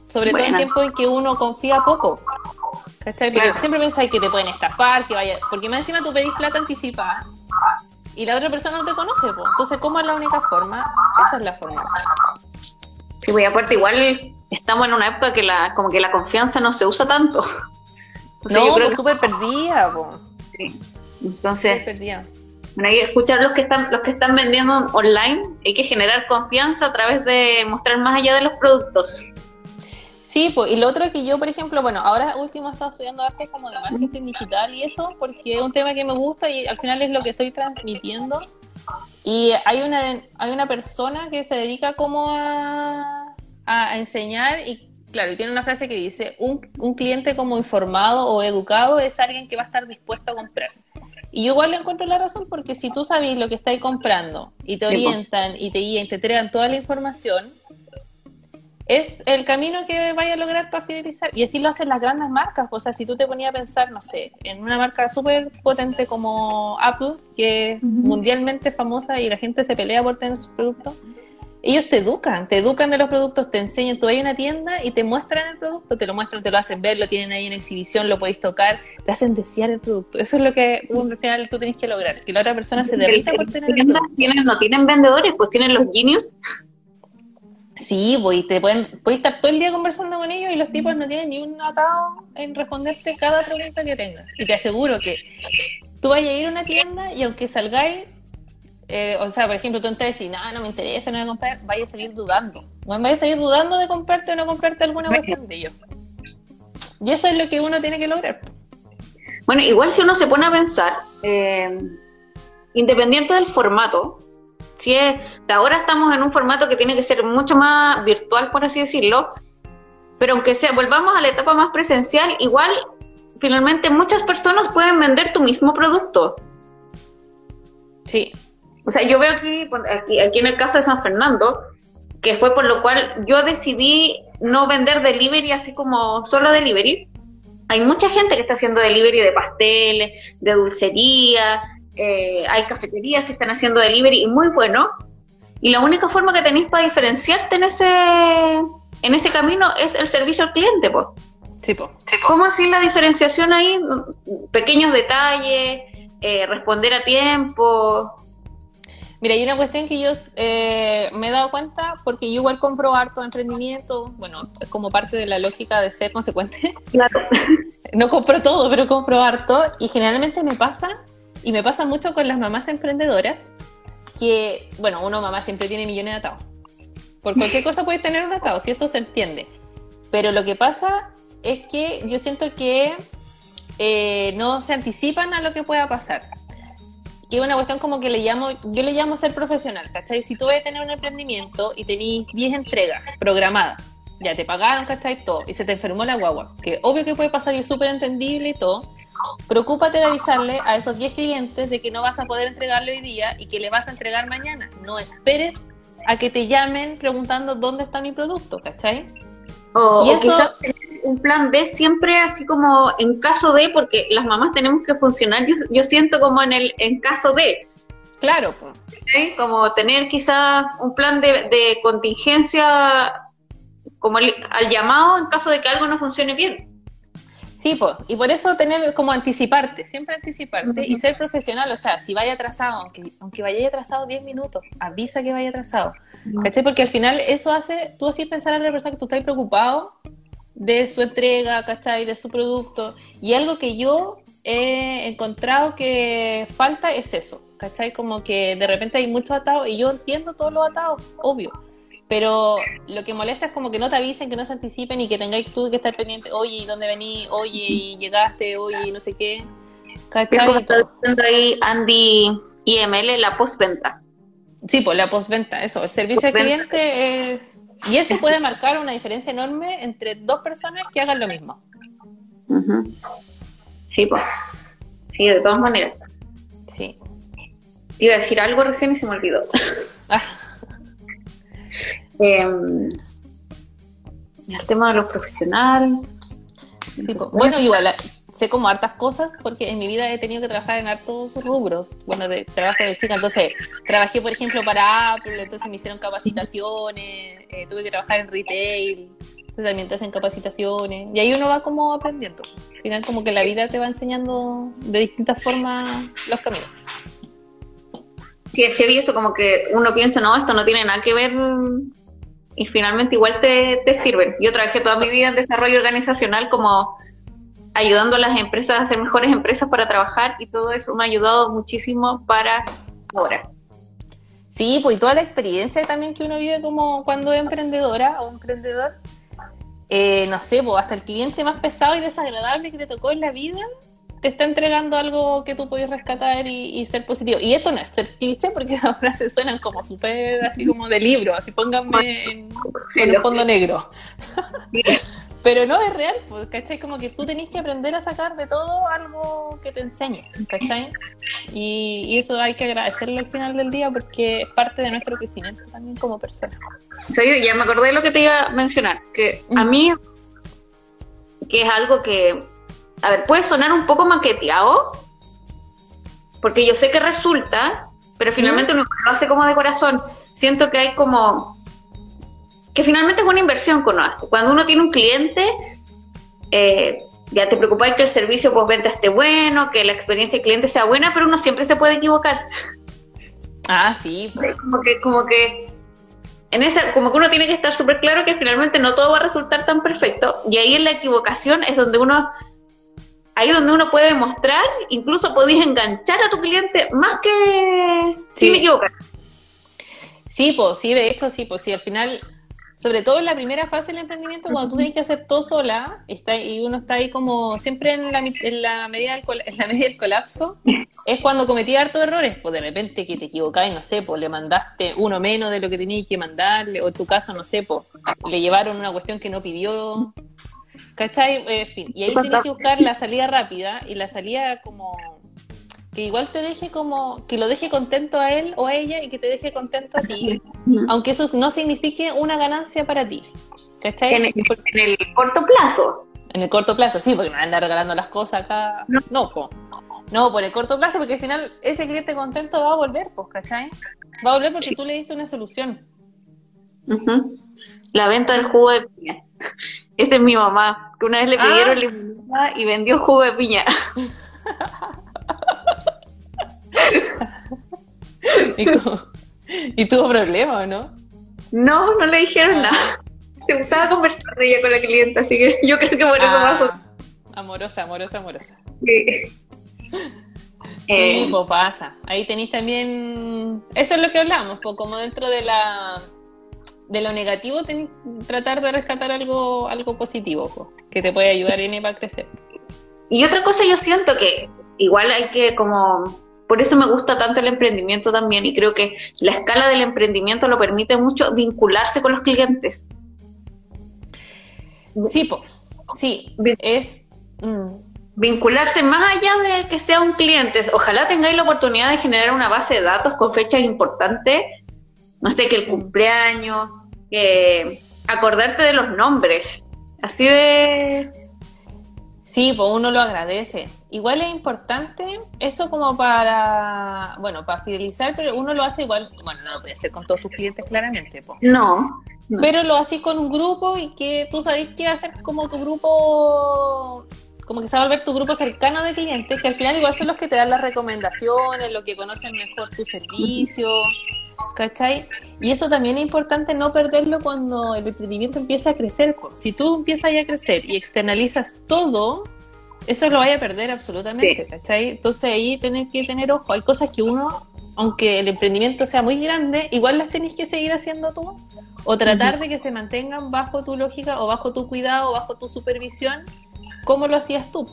Sobre todo en tiempos en que uno confía poco. ¿Cachai? Porque siempre pensáis que te pueden estafar, que vaya. Porque más encima tú pedís plata anticipada y la otra persona no te conoce, pues. Entonces, ¿cómo es la única forma? Esa es la forma. Y voy aparte, igual estamos en una época que la, como que la confianza no se usa tanto. no, yo creo que... súper perdida, pues. Sí. Entonces, perdida. Bueno, hay que escuchar los que están, los que están vendiendo online, hay que generar confianza a través de mostrar más allá de los productos. Sí, pues, y lo otro es que yo, por ejemplo, bueno, ahora último he estado estudiando arte como de marketing digital y eso, porque es un tema que me gusta y al final es lo que estoy transmitiendo. Y hay una, hay una persona que se dedica como a, a enseñar y Claro, y tiene una frase que dice, un, un cliente como informado o educado es alguien que va a estar dispuesto a comprar. Y yo igual le encuentro la razón porque si tú sabes lo que estáis comprando y te orientan y te guían, te entregan toda la información, es el camino que vaya a lograr para fidelizar. Y así lo hacen las grandes marcas. O sea, si tú te ponías a pensar, no sé, en una marca súper potente como Apple, que es mundialmente famosa y la gente se pelea por tener sus productos, ellos te educan, te educan de los productos, te enseñan, tú hay una tienda y te muestran el producto, te lo muestran, te lo hacen ver, lo tienen ahí en exhibición, lo podéis tocar, te hacen desear el producto. Eso es lo que al final tú tienes que lograr, que la otra persona se derrita por tener el producto. ¿Tienen, no tienen vendedores, pues tienen los genius. Sí, pues te pueden, puedes estar todo el día conversando con ellos y los tipos no tienen ni un atado en responderte cada pregunta que tengas. Y te aseguro que tú vayas a ir a una tienda y aunque salgáis eh, o sea, por ejemplo, tú entonces decís, no, no me interesa, no voy a comprar, vaya a seguir dudando. Vaya a seguir dudando de comprarte o no comprarte alguna cuestión de ellos. Y eso es lo que uno tiene que lograr. Bueno, igual si uno se pone a pensar, eh, independiente del formato, si es, ahora estamos en un formato que tiene que ser mucho más virtual, por así decirlo, pero aunque sea, volvamos a la etapa más presencial, igual finalmente muchas personas pueden vender tu mismo producto. Sí, o sea, yo veo aquí, aquí, en el caso de San Fernando, que fue por lo cual yo decidí no vender delivery así como solo delivery. Hay mucha gente que está haciendo delivery de pasteles, de dulcería, eh, hay cafeterías que están haciendo delivery y muy bueno. Y la única forma que tenéis para diferenciarte en ese, en ese camino es el servicio al cliente, pues. Sí, po. ¿Cómo así la diferenciación ahí? Pequeños detalles, eh, responder a tiempo, Mira, hay una cuestión que yo eh, me he dado cuenta, porque yo igual compro harto emprendimiento, bueno, es como parte de la lógica de ser consecuente. [LAUGHS] Claro. no compro todo, pero compro harto, y generalmente me pasa, y me pasa mucho con las mamás emprendedoras, que, bueno, uno mamá siempre tiene millones de atados. Por cualquier cosa puede tener un atado, si eso se entiende. Pero lo que pasa es que yo siento que eh, no se anticipan a lo que pueda pasar que es una cuestión como que le llamo, yo le llamo ser profesional, ¿cachai? Si tú vas a tener un emprendimiento y tenés 10 entregas programadas, ya te pagaron, ¿cachai? Todo, y se te enfermó la guagua, que obvio que puede pasar y es súper entendible y todo, preocúpate de avisarle a esos 10 clientes de que no vas a poder entregarlo hoy día y que le vas a entregar mañana. No esperes a que te llamen preguntando dónde está mi producto, ¿cachai? O, quizás un plan B siempre así como en caso de, porque las mamás tenemos que funcionar, yo, siento como en el en caso de. Claro. Como tener quizás un plan de, contingencia como al llamado en caso de que algo no funcione bien. Sí, pues, y por eso tener como anticiparte, siempre anticiparte y ser profesional, o sea, si vaya atrasado, aunque, aunque vaya atrasado 10 minutos, avisa que vaya atrasado. ¿Cachai? Porque al final eso hace, tú así pensar a la persona que tú estás preocupado de su entrega, ¿cachai? De su producto. Y algo que yo he encontrado que falta es eso, ¿cachai? Como que de repente hay muchos atados y yo entiendo todos los atados, obvio. Pero lo que molesta es como que no te avisen, que no se anticipen y que tengáis tú que estar pendiente, oye, ¿y dónde vení? Oye, ¿y llegaste? Oye, y no sé qué. ¿Cachai? como está diciendo ahí Andy IML, la postventa. Sí, pues la postventa, eso. El servicio al cliente es y eso puede marcar una diferencia enorme entre dos personas que hagan lo mismo. Sí, pues. Sí, de todas maneras. Sí. Te iba a decir algo recién y se me olvidó. Ah. Em, el tema de los profesionales. Sí, bueno, igual, sé como hartas cosas porque en mi vida he tenido que trabajar en hartos rubros, bueno, de trabajo de chica, entonces trabajé por ejemplo para Apple, entonces me hicieron capacitaciones, eh, tuve que trabajar en retail, entonces también te hacen capacitaciones y ahí uno va como aprendiendo, al final como que la vida te va enseñando de distintas formas los caminos. Sí, es heavy eso, como que uno piensa, no, esto no tiene nada que ver y finalmente igual te, te sirven. Yo trabajé toda mi vida en desarrollo organizacional como ayudando a las empresas a ser mejores empresas para trabajar y todo eso me ha ayudado muchísimo para ahora. Sí, pues toda la experiencia también que uno vive como cuando es emprendedora o emprendedor, eh, no sé, pues hasta el cliente más pesado y desagradable que te tocó en la vida, te está entregando algo que tú puedes rescatar y, ser positivo. Y esto no es ser cliché porque [LAUGHS] ahora se suenan como súper así como de libro, así pónganme en, el fondo negro. [LAUGHS] Pero no es real, pues, ¿cachai? Como que tú tenés que aprender a sacar de todo algo que te enseñe, ¿cachai? Y, eso hay que agradecerle al final del día porque es parte de nuestro crecimiento también como persona. Sí, ya me acordé de lo que te iba a mencionar, que a mí, que es algo que, a ver, puede sonar un poco maqueteado, porque yo sé que resulta, pero finalmente uno lo hace como de corazón. Siento que hay como que finalmente es una inversión que uno hace. Cuando uno tiene un cliente, eh, ya te preocupáis que el servicio postventa esté bueno, que la experiencia del cliente sea buena, pero uno siempre se puede equivocar. Ah, sí. Como que, como que en esa, como que uno tiene que estar súper claro que finalmente no todo va a resultar tan perfecto. Y ahí en la equivocación es donde uno, ahí donde uno puede demostrar, incluso podéis enganchar a tu cliente más que si me equivocar. Sí, pues sí, de hecho sí, pues sí, al final sobre todo en la primera fase del emprendimiento, cuando tú tienes que hacer todo sola está, y uno está ahí como siempre en la, en la, medida, del, [LAUGHS] en la medida del colapso, es cuando cometí hartos errores. Pues de repente que te equivocáis, no sé, pues le mandaste uno menos de lo que tenías que mandarle, o en tu caso, no sé, pues le llevaron una cuestión que no pidió. ¿Cachai? En fin, y ahí tienes que buscar la salida rápida y la salida como que igual te deje como, que lo deje contento a él o a ella y que te deje contento a ti, aunque eso no signifique una ganancia para ti. ¿Cachai? En el, corto plazo. En el corto plazo, sí, porque me van a andar regalando las cosas acá. No, no, no, por el corto plazo, porque al final ese cliente contento va a volver, pues, ¿cachai? Va a volver porque tú le diste una solución. La venta del jugo de piña. [LAUGHS] Esa es mi mamá, que una vez le pidieron ah. y vendió jugo de piña. [LAUGHS] ¿Y, tuvo problema o no? No, no le dijeron nada. Se gustaba conversar de ella con la clienta, así que yo creo que por eso ah, Amorosa, amorosa, amorosa. Sí. Eh, pues pasa. Ahí tenéis también. Eso es lo que hablamos, pues como dentro de la de lo negativo, tratar de rescatar algo, algo positivo, que te puede ayudar en a crecer. Y otra cosa, yo siento que igual hay que como por eso me gusta tanto el emprendimiento también y creo que la escala del emprendimiento lo permite mucho vincularse con los clientes. Sí, sí, es... Mm. Vincularse más allá de que sea un cliente. Ojalá tengáis la oportunidad de generar una base de datos con fechas importantes, no sé, que el cumpleaños, que acordarte de los nombres, así de Sí, pues uno lo agradece. Igual es importante eso como para, bueno, para fidelizar, pero uno lo hace igual, bueno, no lo puede hacer con todos sus clientes claramente. Pues. No, Pero lo haces con un grupo y que tú sabes que ser como tu grupo, como que se va a volver tu grupo cercano de clientes, que al final igual son los que te dan las recomendaciones, los que conocen mejor tu servicio. ¿cachai? Y eso también es importante no perderlo cuando el emprendimiento empieza a crecer. Si tú empiezas a crecer y externalizas todo, eso lo vaya a perder absolutamente, ¿cachai? Entonces ahí tenés que tener ojo. Hay cosas que uno, aunque el emprendimiento sea muy grande, igual las tenés que seguir haciendo tú o tratar de que se mantengan bajo tu lógica o bajo tu cuidado o bajo tu supervisión, como lo hacías tú.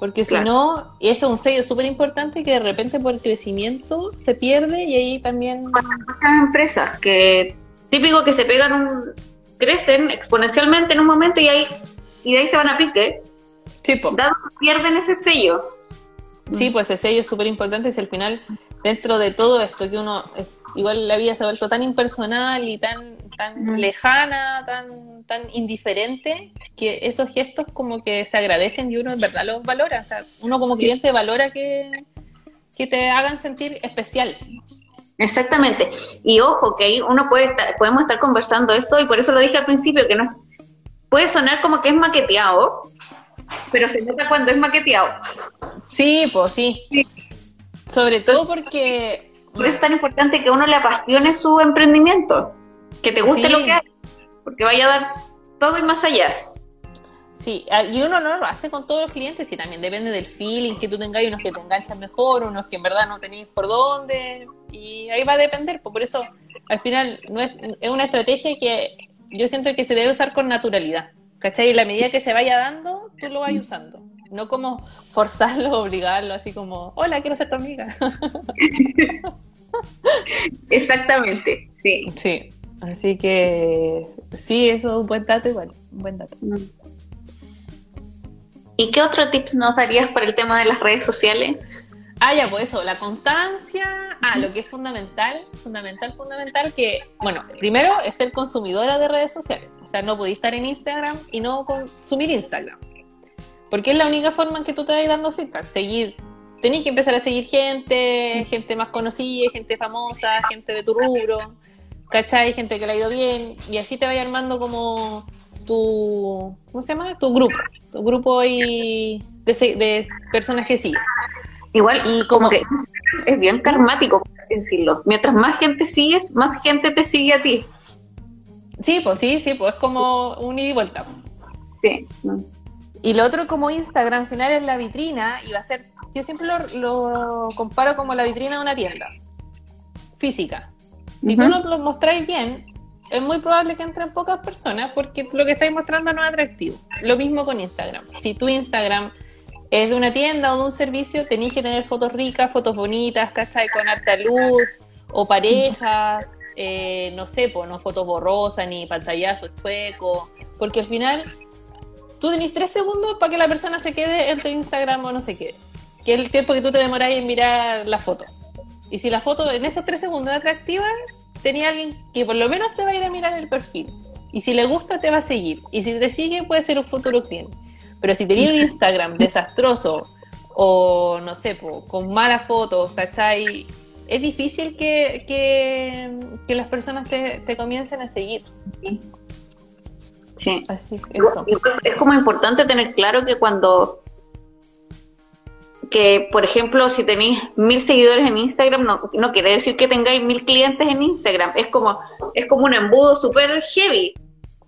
Porque si no, y eso es un sello súper importante que de repente por el crecimiento se pierde y ahí también... Muchas empresas que típico que se pegan un... crecen exponencialmente en un momento y ahí y de ahí se van a pique. Sí, pues. Dado que pierden ese sello. Sí, pues ese sello es súper importante si al final, dentro de todo esto que uno, igual la vida se ha vuelto tan impersonal y tan, tan lejana, tan tan indiferente que esos gestos como que se agradecen y uno en verdad los valora. O sea, uno como cliente valora que, que te hagan sentir especial. Exactamente. Y ojo, que ahí uno puede estar, podemos estar conversando esto y por eso lo dije al principio, que no puede sonar como que es maqueteado, pero se nota cuando es maqueteado. Sí, pues sí. Sobre todo porque... Por eso es tan importante que uno le apasione su emprendimiento, que te guste lo que hace porque vaya a dar todo y más allá. Sí, ah, y uno no lo hace con todos los clientes y también depende del feeling que tú tengas, unos que te enganchan mejor, unos que en verdad no tenéis por dónde, y ahí va a depender, pues por eso al final no es, es una estrategia que yo siento que se debe usar con naturalidad, ¿cachai? Y la medida que se vaya dando, tú lo vas usando. no como forzarlo, [LAUGHS] obligarlo, así como, hola, quiero ser tu amiga. [LAUGHS] Exactamente, sí. Sí, así que sí, eso es un buen dato igual, un buen dato. Mm. ¿Y qué otro tip nos darías para el tema de las redes sociales? Ah, ya, pues eso, la constancia, ah, lo que es fundamental, fundamental, fundamental, que, bueno, primero es ser consumidora de redes sociales, o sea, no podéis estar en Instagram y no consumir Instagram, porque es la única forma en que tú te vas dando feedback, seguir, tenéis que empezar a seguir gente, gente más conocida, gente famosa, gente de tu rubro, ¿cachai? Gente que le ha ido bien, y así te vaya armando como tu, ¿cómo se llama? Tu grupo, tu grupo y de, de personas que siguen. Igual, y como que es bien karmático, por así decirlo. Mientras más gente sigues, más gente te sigue a ti. Sí, pues sí, sí, pues es como un ida y vuelta. Sí. Y lo otro como Instagram, al final es la vitrina y va a ser, yo siempre lo, comparo como la vitrina de una tienda física. Si tú no lo mostráis bien, es muy probable que entren pocas personas porque lo que estáis mostrando no es atractivo. Lo mismo con Instagram. Si tu Instagram es de una tienda o de un servicio, tenéis que tener fotos ricas, fotos bonitas, ¿cachai? Con harta luz, o parejas, eh, no sé, pues no fotos borrosas, ni pantallazos chuecos, porque al final tú tenés tres segundos para que la persona se quede en tu Instagram o no se quede, que es el tiempo que tú te demoráis en mirar la foto. Y si la foto en esos tres segundos es atractiva, tenía alguien que por lo menos te va a ir a mirar el perfil. Y si le gusta, te va a seguir. Y si te sigue, puede ser un futuro cliente. Pero si tenía un Instagram [LAUGHS] desastroso o no sé, con malas fotos, ¿cachai? Es difícil que, que, las personas te, comiencen a seguir. Sí. Así, eso. Es como importante tener claro que cuando que, por ejemplo, si tenéis mil seguidores en Instagram, no, no, quiere decir que tengáis mil clientes en Instagram. Es como, es como un embudo súper heavy.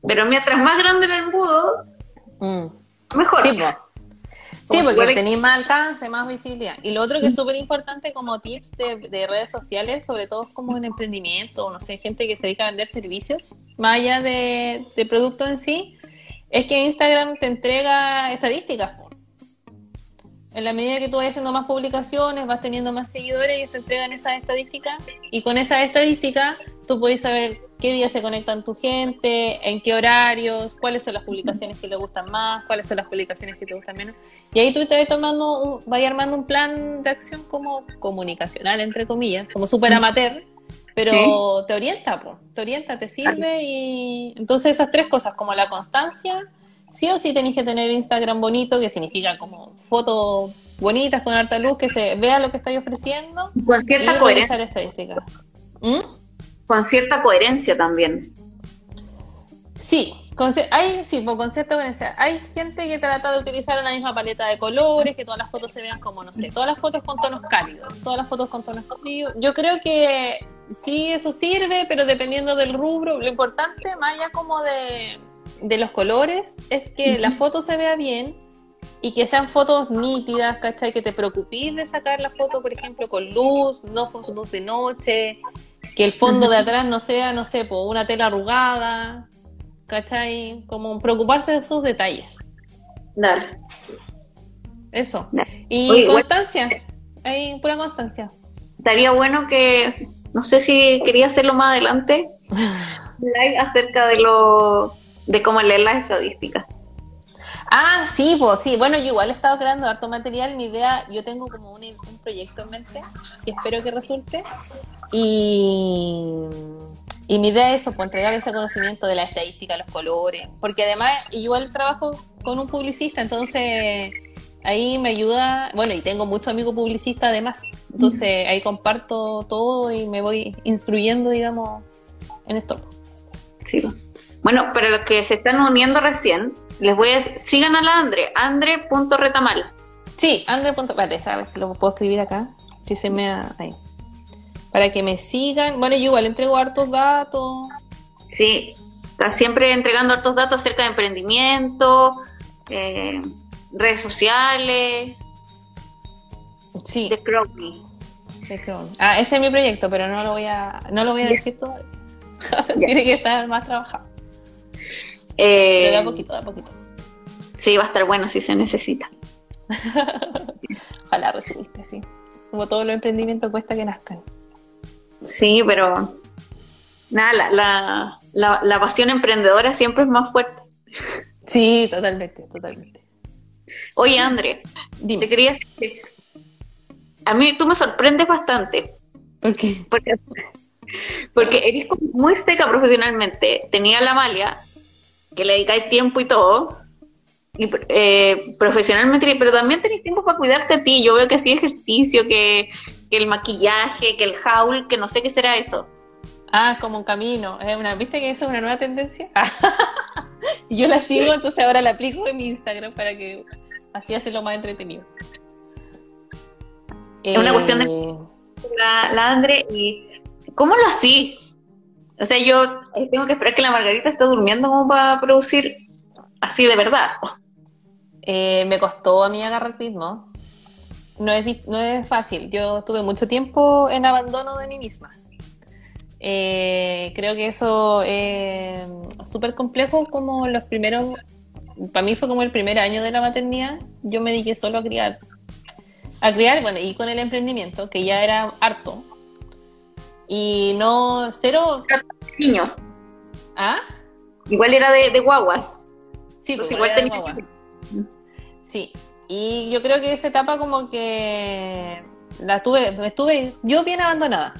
Pero mientras más grande el embudo, mm mejor. Sí, porque tenéis más alcance, más visibilidad. Y lo otro que es súper importante como tips de, redes sociales, sobre todo como en emprendimiento, no sé, gente que se dedica a vender servicios, más allá de, de productos en sí, es que Instagram te entrega estadísticas. En la medida que tú vas haciendo más publicaciones, vas teniendo más seguidores, y te entregan esas estadísticas. Y con esas estadísticas, tú puedes saber qué días se conectan tu gente, en qué horarios, cuáles son las publicaciones que le gustan más, cuáles son las publicaciones que te gustan menos. Y ahí tú te vas, tomando, vas armando un plan de acción como comunicacional, entre comillas, como súper amateur, pero te orienta, te orienta, te sirve y entonces esas tres cosas, como la constancia, sí o sí tenéis que tener Instagram bonito, que significa como fotos bonitas con harta luz, que se vea lo que estáis ofreciendo. Cualquier y coherencia. estadísticas. ¿Mm? con cierta coherencia también. Sí, con, hay, sí, pues, con cierta coherencia. Hay gente que trata de utilizar una misma paleta de colores, que todas las fotos se vean como, no sé, todas las fotos con tonos cálidos, todas las fotos con tonos fríos. Yo creo que sí, eso sirve, pero dependiendo del rubro, lo importante, más allá como de, de los colores, es que la foto se vea bien y que sean fotos nítidas, ¿cachai? Que te preocupes de sacar la foto, por ejemplo, con luz, no fotos de noche, que el fondo de atrás no sea, no sé, por una tela arrugada, ¿cachai? Como preocuparse de esos detalles. Dale. Eso. Y constancia, hay pura constancia. Estaría bueno que, no sé si quería hacerlo más adelante, [LAUGHS] acerca de lo de cómo leer las estadísticas. Ah, sí, pues sí. Bueno, yo igual he estado creando harto material. Mi idea, yo tengo como un, un proyecto en mente que espero que resulte. Y, y mi idea es eso, pues entregar ese conocimiento de la estadística, los colores, porque además igual trabajo con un publicista, entonces ahí me ayuda, bueno, y tengo muchos amigos publicistas además, entonces ahí comparto todo y me voy instruyendo, digamos, en esto. Sí. Bueno, para los que se están uniendo recién, les voy a sigan a la Andre, andre.retamal. Sí, andre. Espérate, a ver si lo puedo escribir acá. Si se me ahí para que me sigan. Bueno, yo igual entrego hartos datos. Sí, está siempre entregando hartos datos acerca de emprendimiento, eh, redes sociales. Sí. De Crowley. Ah, ese es mi proyecto, pero no lo voy a, no lo voy a decir todavía. [LAUGHS] Tiene que estar más trabajado. Eh, pero da poquito, da poquito. Sí, va a estar bueno si se necesita. [LAUGHS] Ojalá resulte, sí. Como todos los emprendimientos cuesta que nazcan. Sí, pero nada, la, la, la, la pasión emprendedora siempre es más fuerte. Sí, totalmente, totalmente. Oye, André, Dime. te quería decir, a mí tú me sorprendes bastante, ¿Por qué? porque, porque eres muy seca profesionalmente. Tenía la Amalia, que le dedicáis tiempo y todo, y eh, profesionalmente, pero también tenéis tiempo para cuidarte a ti. Yo veo que hacía ejercicio, que, que el maquillaje, que el haul, que no sé qué será eso. Ah, como un camino. ¿Es una, ¿Viste que eso es una nueva tendencia? [LAUGHS] Yo la sigo, entonces ahora la aplico en mi Instagram para que así hacerlo más entretenido. Es una cuestión de- Eh, la, la Andre y ¿cómo lo así? O sea, yo eh, tengo que esperar que la Margarita esté durmiendo como para producir así de verdad. eh, me costó a mí agarrar ritmo. No es, no es fácil. Yo estuve mucho tiempo en abandono de mí misma. Eh, creo que eso es súper complejo como los primeros, para mí fue como el primer año de la maternidad, yo me dediqué solo a criar. A criar, bueno, y con el emprendimiento, que ya era harto. Y no, cero, Niños, ¿ah? igual era de, de guaguas. Sí, Pues pues, igual tenía- guagua. Sí, y yo creo que esa etapa como que la tuve, estuve yo bien abandonada,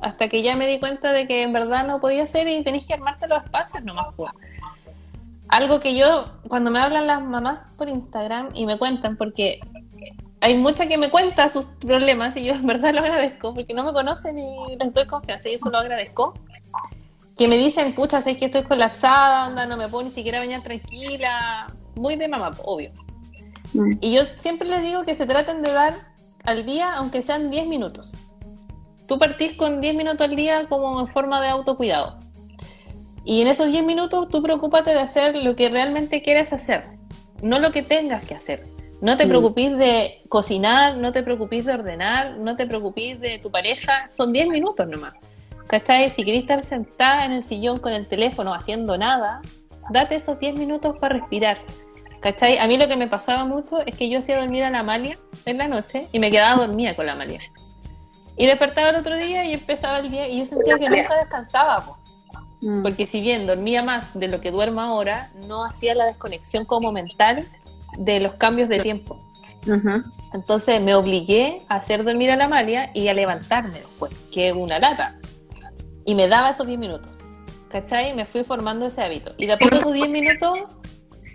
hasta que ya me di cuenta de que en verdad no podía ser y tenés que armarte los espacios nomás. po. Algo que yo, cuando me hablan las mamás por Instagram y me cuentan, porque hay mucha que me cuenta sus problemas y yo en verdad lo agradezco, porque no me conocen y les doy confianza y eso lo agradezco. Que me dicen, pucha, sé que estoy colapsada, onda, no me puedo ni siquiera bañar tranquila. Muy de mamá, obvio. Mm. Y yo siempre les digo que se traten de dar al día, aunque sean 10 minutos. Tú partís con 10 minutos al día como en forma de autocuidado. Y en esos 10 minutos tú preocúpate de hacer lo que realmente quieres hacer, no lo que tengas que hacer. No te Mm. preocupes de cocinar, no te preocupes de ordenar, no te preocupes de tu pareja. Son 10 minutos nomás. ¿Cachai? Si querés estar sentada en el sillón con el teléfono haciendo nada, date esos 10 minutos para respirar. ¿Cachai? A mí lo que me pasaba mucho es que yo hacía dormir a la Amalia en la noche y me quedaba dormida con la Amalia. Y despertaba el otro día y empezaba el día y yo sentía que nunca descansaba, po. Mm. porque si bien dormía más de lo que duermo ahora, no hacía la desconexión como mental de los cambios de tiempo. Entonces me obligué a hacer dormir a la Amalia y a levantarme después, que es una lata. Y me daba esos 10 minutos. ¿Cachai? Me fui formando ese hábito. Y de a poco esos 10 minutos,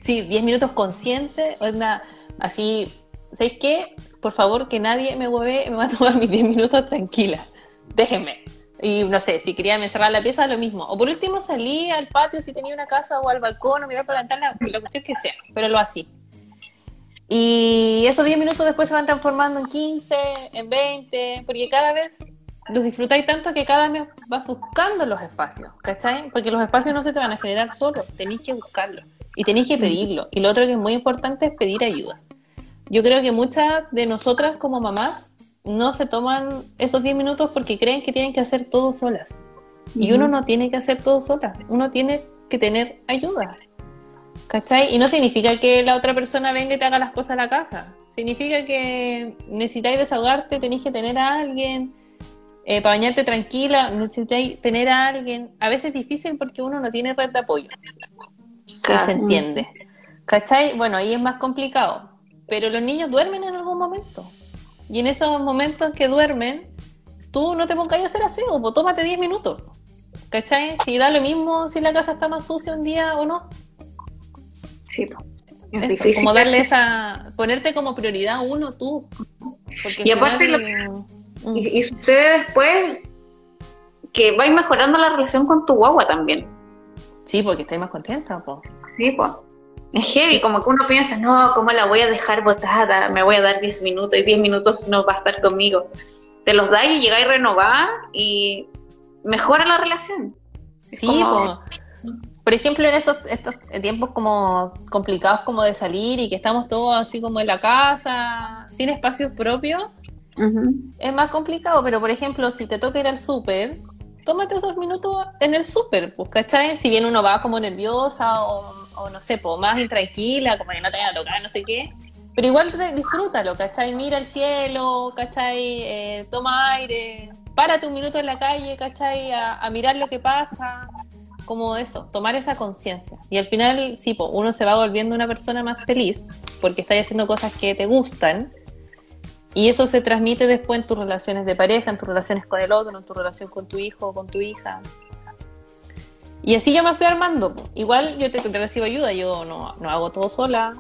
sí, 10 minutos conscientes, onda, así, ¿sabéis qué? Por favor, que nadie me hueve, me va a tomar mis 10 minutos tranquila. Déjenme. Y no sé, si quería me cerrar la pieza, lo mismo. O por último salí al patio si tenía una casa o al balcón o mirar por la ventana, la cuestión que sea, pero lo así. Y esos 10 minutos después se van transformando en 15, en 20, porque cada vez los disfrutáis tanto que cada vez vas buscando los espacios, ¿cachai? Porque los espacios no se te van a generar solos, tenéis que buscarlos y tenéis que pedirlo. Y lo otro que es muy importante es pedir ayuda. Yo creo que muchas de nosotras como mamás no se toman esos 10 minutos porque creen que tienen que hacer todo solas. Y uno no tiene que hacer todo sola, uno tiene que tener ayuda. ¿Cachai? Y no significa que la otra persona venga y te haga las cosas a la casa. Significa que necesitáis desahogarte, tenéis que tener a alguien. eh, para bañarte tranquila, necesitáis tener a alguien. A veces es difícil porque uno no tiene red de apoyo. Y Claro. se entiende. ¿Cachai? Bueno, ahí es más complicado. Pero los niños duermen en algún momento. Y en esos momentos que duermen, tú no te pongas a hacer aseo, pues tómate 10 minutos. ¿Cachai? Si da lo mismo si la casa está más sucia un día o no. Sí, po. es Eso, difícil. como darle esa. ponerte como prioridad uno tú. Porque Y aparte mm, Y, y sucede después que vais mejorando la relación con tu guagua también. Sí, porque estáis más contenta, po. Sí, pues. Es heavy, como que uno piensa, no, ¿cómo la voy a dejar botada? Me voy a dar 10 minutos y 10 minutos no va a estar conmigo. Te los dais y llegáis renovada y mejora la relación. Sí, como- po. Por ejemplo, en estos, estos tiempos como complicados como de salir y que estamos todos así como en la casa, sin espacios propios, es más complicado, pero por ejemplo, si te toca ir al súper, tómate esos minutos en el súper, pues, ¿cachai? Si bien uno va como nerviosa o, o no sé, pues más intranquila, como que no te vayan a tocar, no sé qué, Pero igual te- disfrútalo, ¿cachai? Mira el cielo, ¿cachai? Eh, toma aire, párate un minuto en la calle, ¿cachai? A, a mirar lo que pasa, como eso, tomar esa conciencia. Y al final, sí, po, uno se va volviendo una persona más feliz porque estás haciendo cosas que te gustan y eso se transmite después en tus relaciones de pareja, en tus relaciones con el otro, en tu relación con tu hijo o con tu hija. Y así yo me fui armando. po. Igual yo te, te recibo ayuda, yo no, no hago todo sola,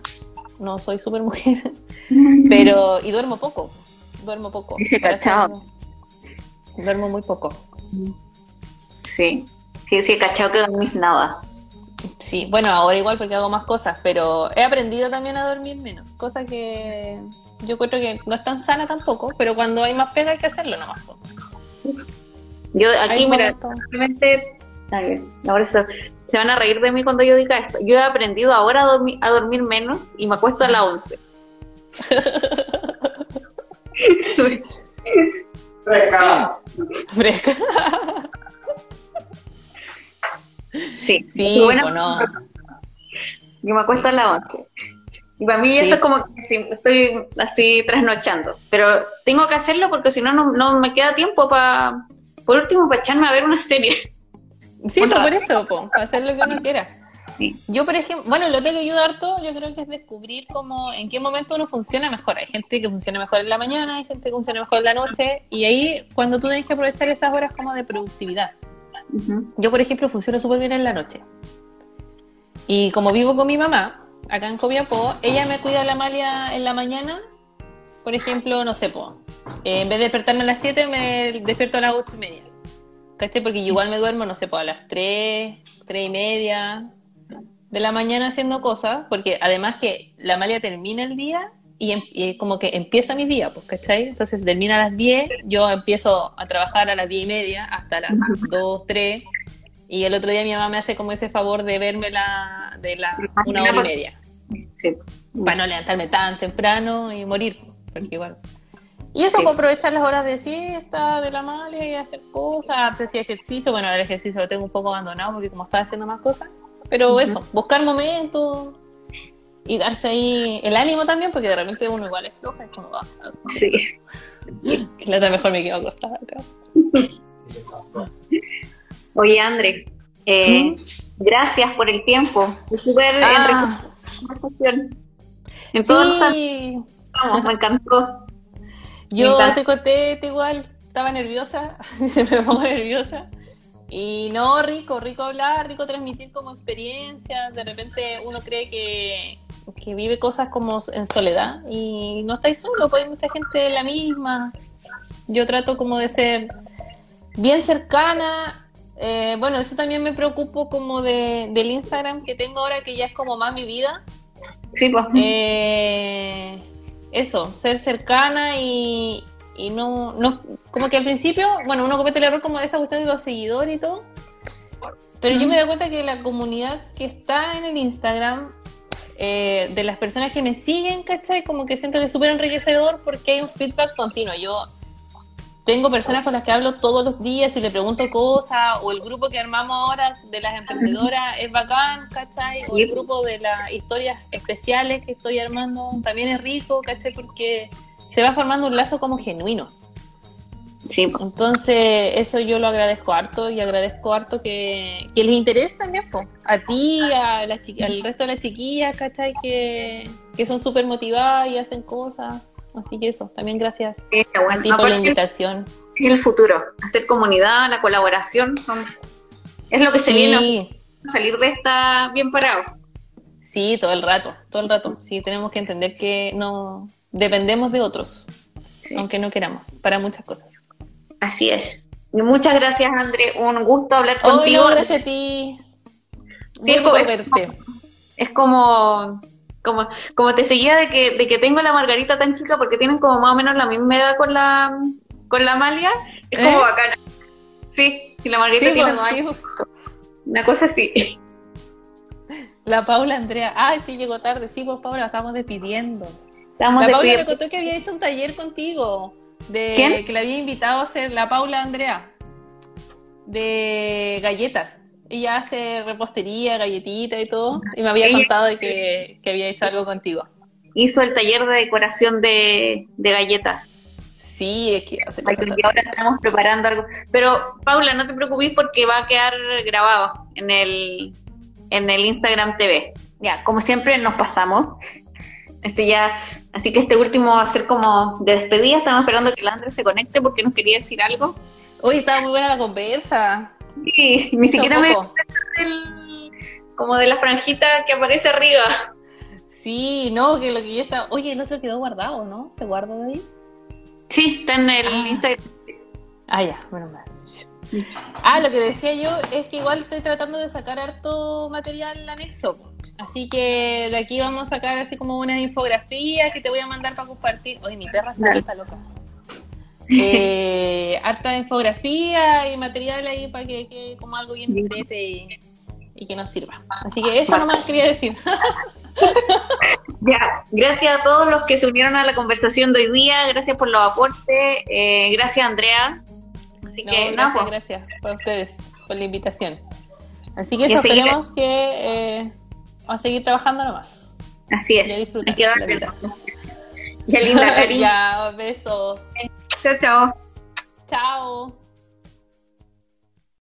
no soy súper mujer, [LAUGHS] pero y duermo poco, duermo poco. Duermo muy poco. Sí. Sí, sí, he cachado que dormís nada. Sí, bueno, ahora igual porque hago más cosas, pero he aprendido también a dormir menos, cosa que yo creo que no es tan sana tampoco, pero cuando hay más pega hay que hacerlo nomás. Yo aquí, Hay mira, simplemente, a ver, ahora se, se van a reír de mí cuando yo diga esto. Yo he aprendido ahora a dormir, a dormir menos y me acuesto a las [LAUGHS] 11. Fresca. Fresca. Sí, Sí, Bueno, po, no. [LAUGHS] yo me acuesto a las 11. Y para mí Sí. eso es como que estoy así trasnochando. Pero tengo que hacerlo porque si no, no me queda tiempo para, por último, para echarme a ver una serie. Sí, pues por eso, po, para hacer lo que uno quiera. Sí. Yo, por ejemplo, bueno, lo que ayuda harto, yo creo que es descubrir cómo, en qué momento uno funciona mejor. Hay gente que funciona mejor en la mañana, hay gente que funciona mejor en la noche, y ahí cuando tú tienes que aprovechar esas horas como de productividad. Yo, por ejemplo, funciono súper bien en la noche. Y como vivo con mi mamá, acá en Copiapó, ella me cuida la malia en la mañana. Por ejemplo, no sé, po, eh, en vez de despertarme a las 7, me despierto a las 8 y media. ¿Cachai? Porque igual me duermo, no sé, po, a las 3, 3 y media de la mañana haciendo cosas, porque además que la malia termina el día y, em- y como que empieza mi día, pues, ¿cachai? Entonces termina a las 10, yo empiezo a trabajar a las 10 y media hasta las 2, 3, y el otro día mi mamá me hace como ese favor de verme la, de la una hora y media, Sí. para no levantarme tan temprano y morir, porque igual. Y eso, Sí. para aprovechar las horas de siesta, de la malia y hacer cosas, hacía ejercicio, bueno, el ejercicio lo tengo un poco abandonado porque como estaba haciendo más cosas, pero Ujú. eso, buscar momentos y darse ahí el ánimo también, porque de repente uno igual es floja, es como, ah, Sí. [LAUGHS] que la mejor me quedo acostada acá. Oye, André, eh, gracias por el tiempo. Súper Ah. conversación. En todos Sí, sentidos, me encantó. Yo te conté te igual, estaba nerviosa, [LAUGHS] siempre me pongo nerviosa. Y no, rico, rico hablar, rico transmitir como experiencias. De repente uno cree que, que vive cosas como en soledad y no estáis solo, pues hay mucha gente de la misma. Yo trato como de ser bien cercana. Eh, bueno, eso también me preocupo como de, del Instagram que tengo ahora, que ya es como más mi vida. Sí, pues. Eh, eso, ser cercana y, y no, no, como que al principio, bueno, uno comete el error como de esta cuestión de los seguidores y todo, pero yo me doy cuenta que la comunidad que está en el Instagram, eh, de las personas que me siguen, ¿cachai? Como que siento que es súper enriquecedor porque hay un feedback continuo. Yo tengo personas con las que hablo todos los días y le pregunto cosas, o el grupo que armamos ahora de las emprendedoras es bacán, ¿cachai? O el grupo de las historias especiales que estoy armando también es rico, ¿cachai? Porque se va formando un lazo como genuino. Sí. Entonces, eso yo lo agradezco harto y agradezco harto que, que les interese también, po. a ti, a las al resto de las chiquillas, ¿cachai? Que, que son súper motivadas y hacen cosas. Así que eso, también gracias Sí, bueno. a ti por la invitación. es el futuro. Hacer comunidad, la colaboración, son- es lo que se viene a salir de esta bien parado. sí, todo el rato, todo el rato. Sí, tenemos que entender que no dependemos de otros, aunque no queramos, para muchas cosas. Así es. Muchas gracias, André. Un gusto hablar Oh, contigo. no, gracias a ti. Sí, pues. Es como, como, como te seguía de que, de que tengo la Margarita tan chica porque tienen como más o menos la misma edad con la, con la Amalia. Es como ¿Eh? bacana. Sí, si la Margarita Sí, tiene po, dos sí, años. po. Una cosa así. La Paula Andrea. Ay, sí, llegó tarde. Sí, pues Paula, la estamos despidiendo. Estamos La Paula me contó que había hecho un taller contigo. De, ¿Quién? Que le había invitado a hacer la Paula Andrea. De galletas. Ella hace repostería, galletita y todo. Y me había Ella- contado de que, que había hecho algo contigo. hizo el taller de decoración de, de galletas. Sí, es que hace ahora estamos preparando algo. Pero, Paula, no te preocupes porque va a quedar grabado en el, en el Instagram TV. Ya, como siempre nos pasamos. Este ya, así que este último va a ser como de despedida. Estamos esperando que el Andrés se conecte porque nos quería decir algo. Hoy estaba muy buena la conversa. Sí, ni siquiera me del- como de la franjita que aparece arriba. Sí, no, que lo que ya está. Oye, el otro quedó guardado, ¿no? ¿Se guarda de ahí? Sí, está en el Ah. Instagram. Ah, ya, bueno, mal. Ah, lo que decía yo es que igual estoy tratando de sacar harto material anexo. Así que de aquí vamos a sacar así como unas infografías que te voy a mandar para compartir. Oye, mi perra está, está loca. Eh, [LAUGHS] harta infografía y material ahí para que quede como algo bien entrete y, y que nos sirva. Así que eso nomás quería decir. [LAUGHS] Ya, gracias a todos los que se unieron a la conversación de hoy día, gracias por los aportes, eh, gracias Andrea. Así No, que gracias, nada, pues, gracias por ustedes, por la invitación. Así que eso, a esperemos que eh, a seguir trabajando nomás. así es. Hay que darle. Ya [LAUGHS] linda, [LAUGHS] cariño. ya, besos. Chao, chao. Chao.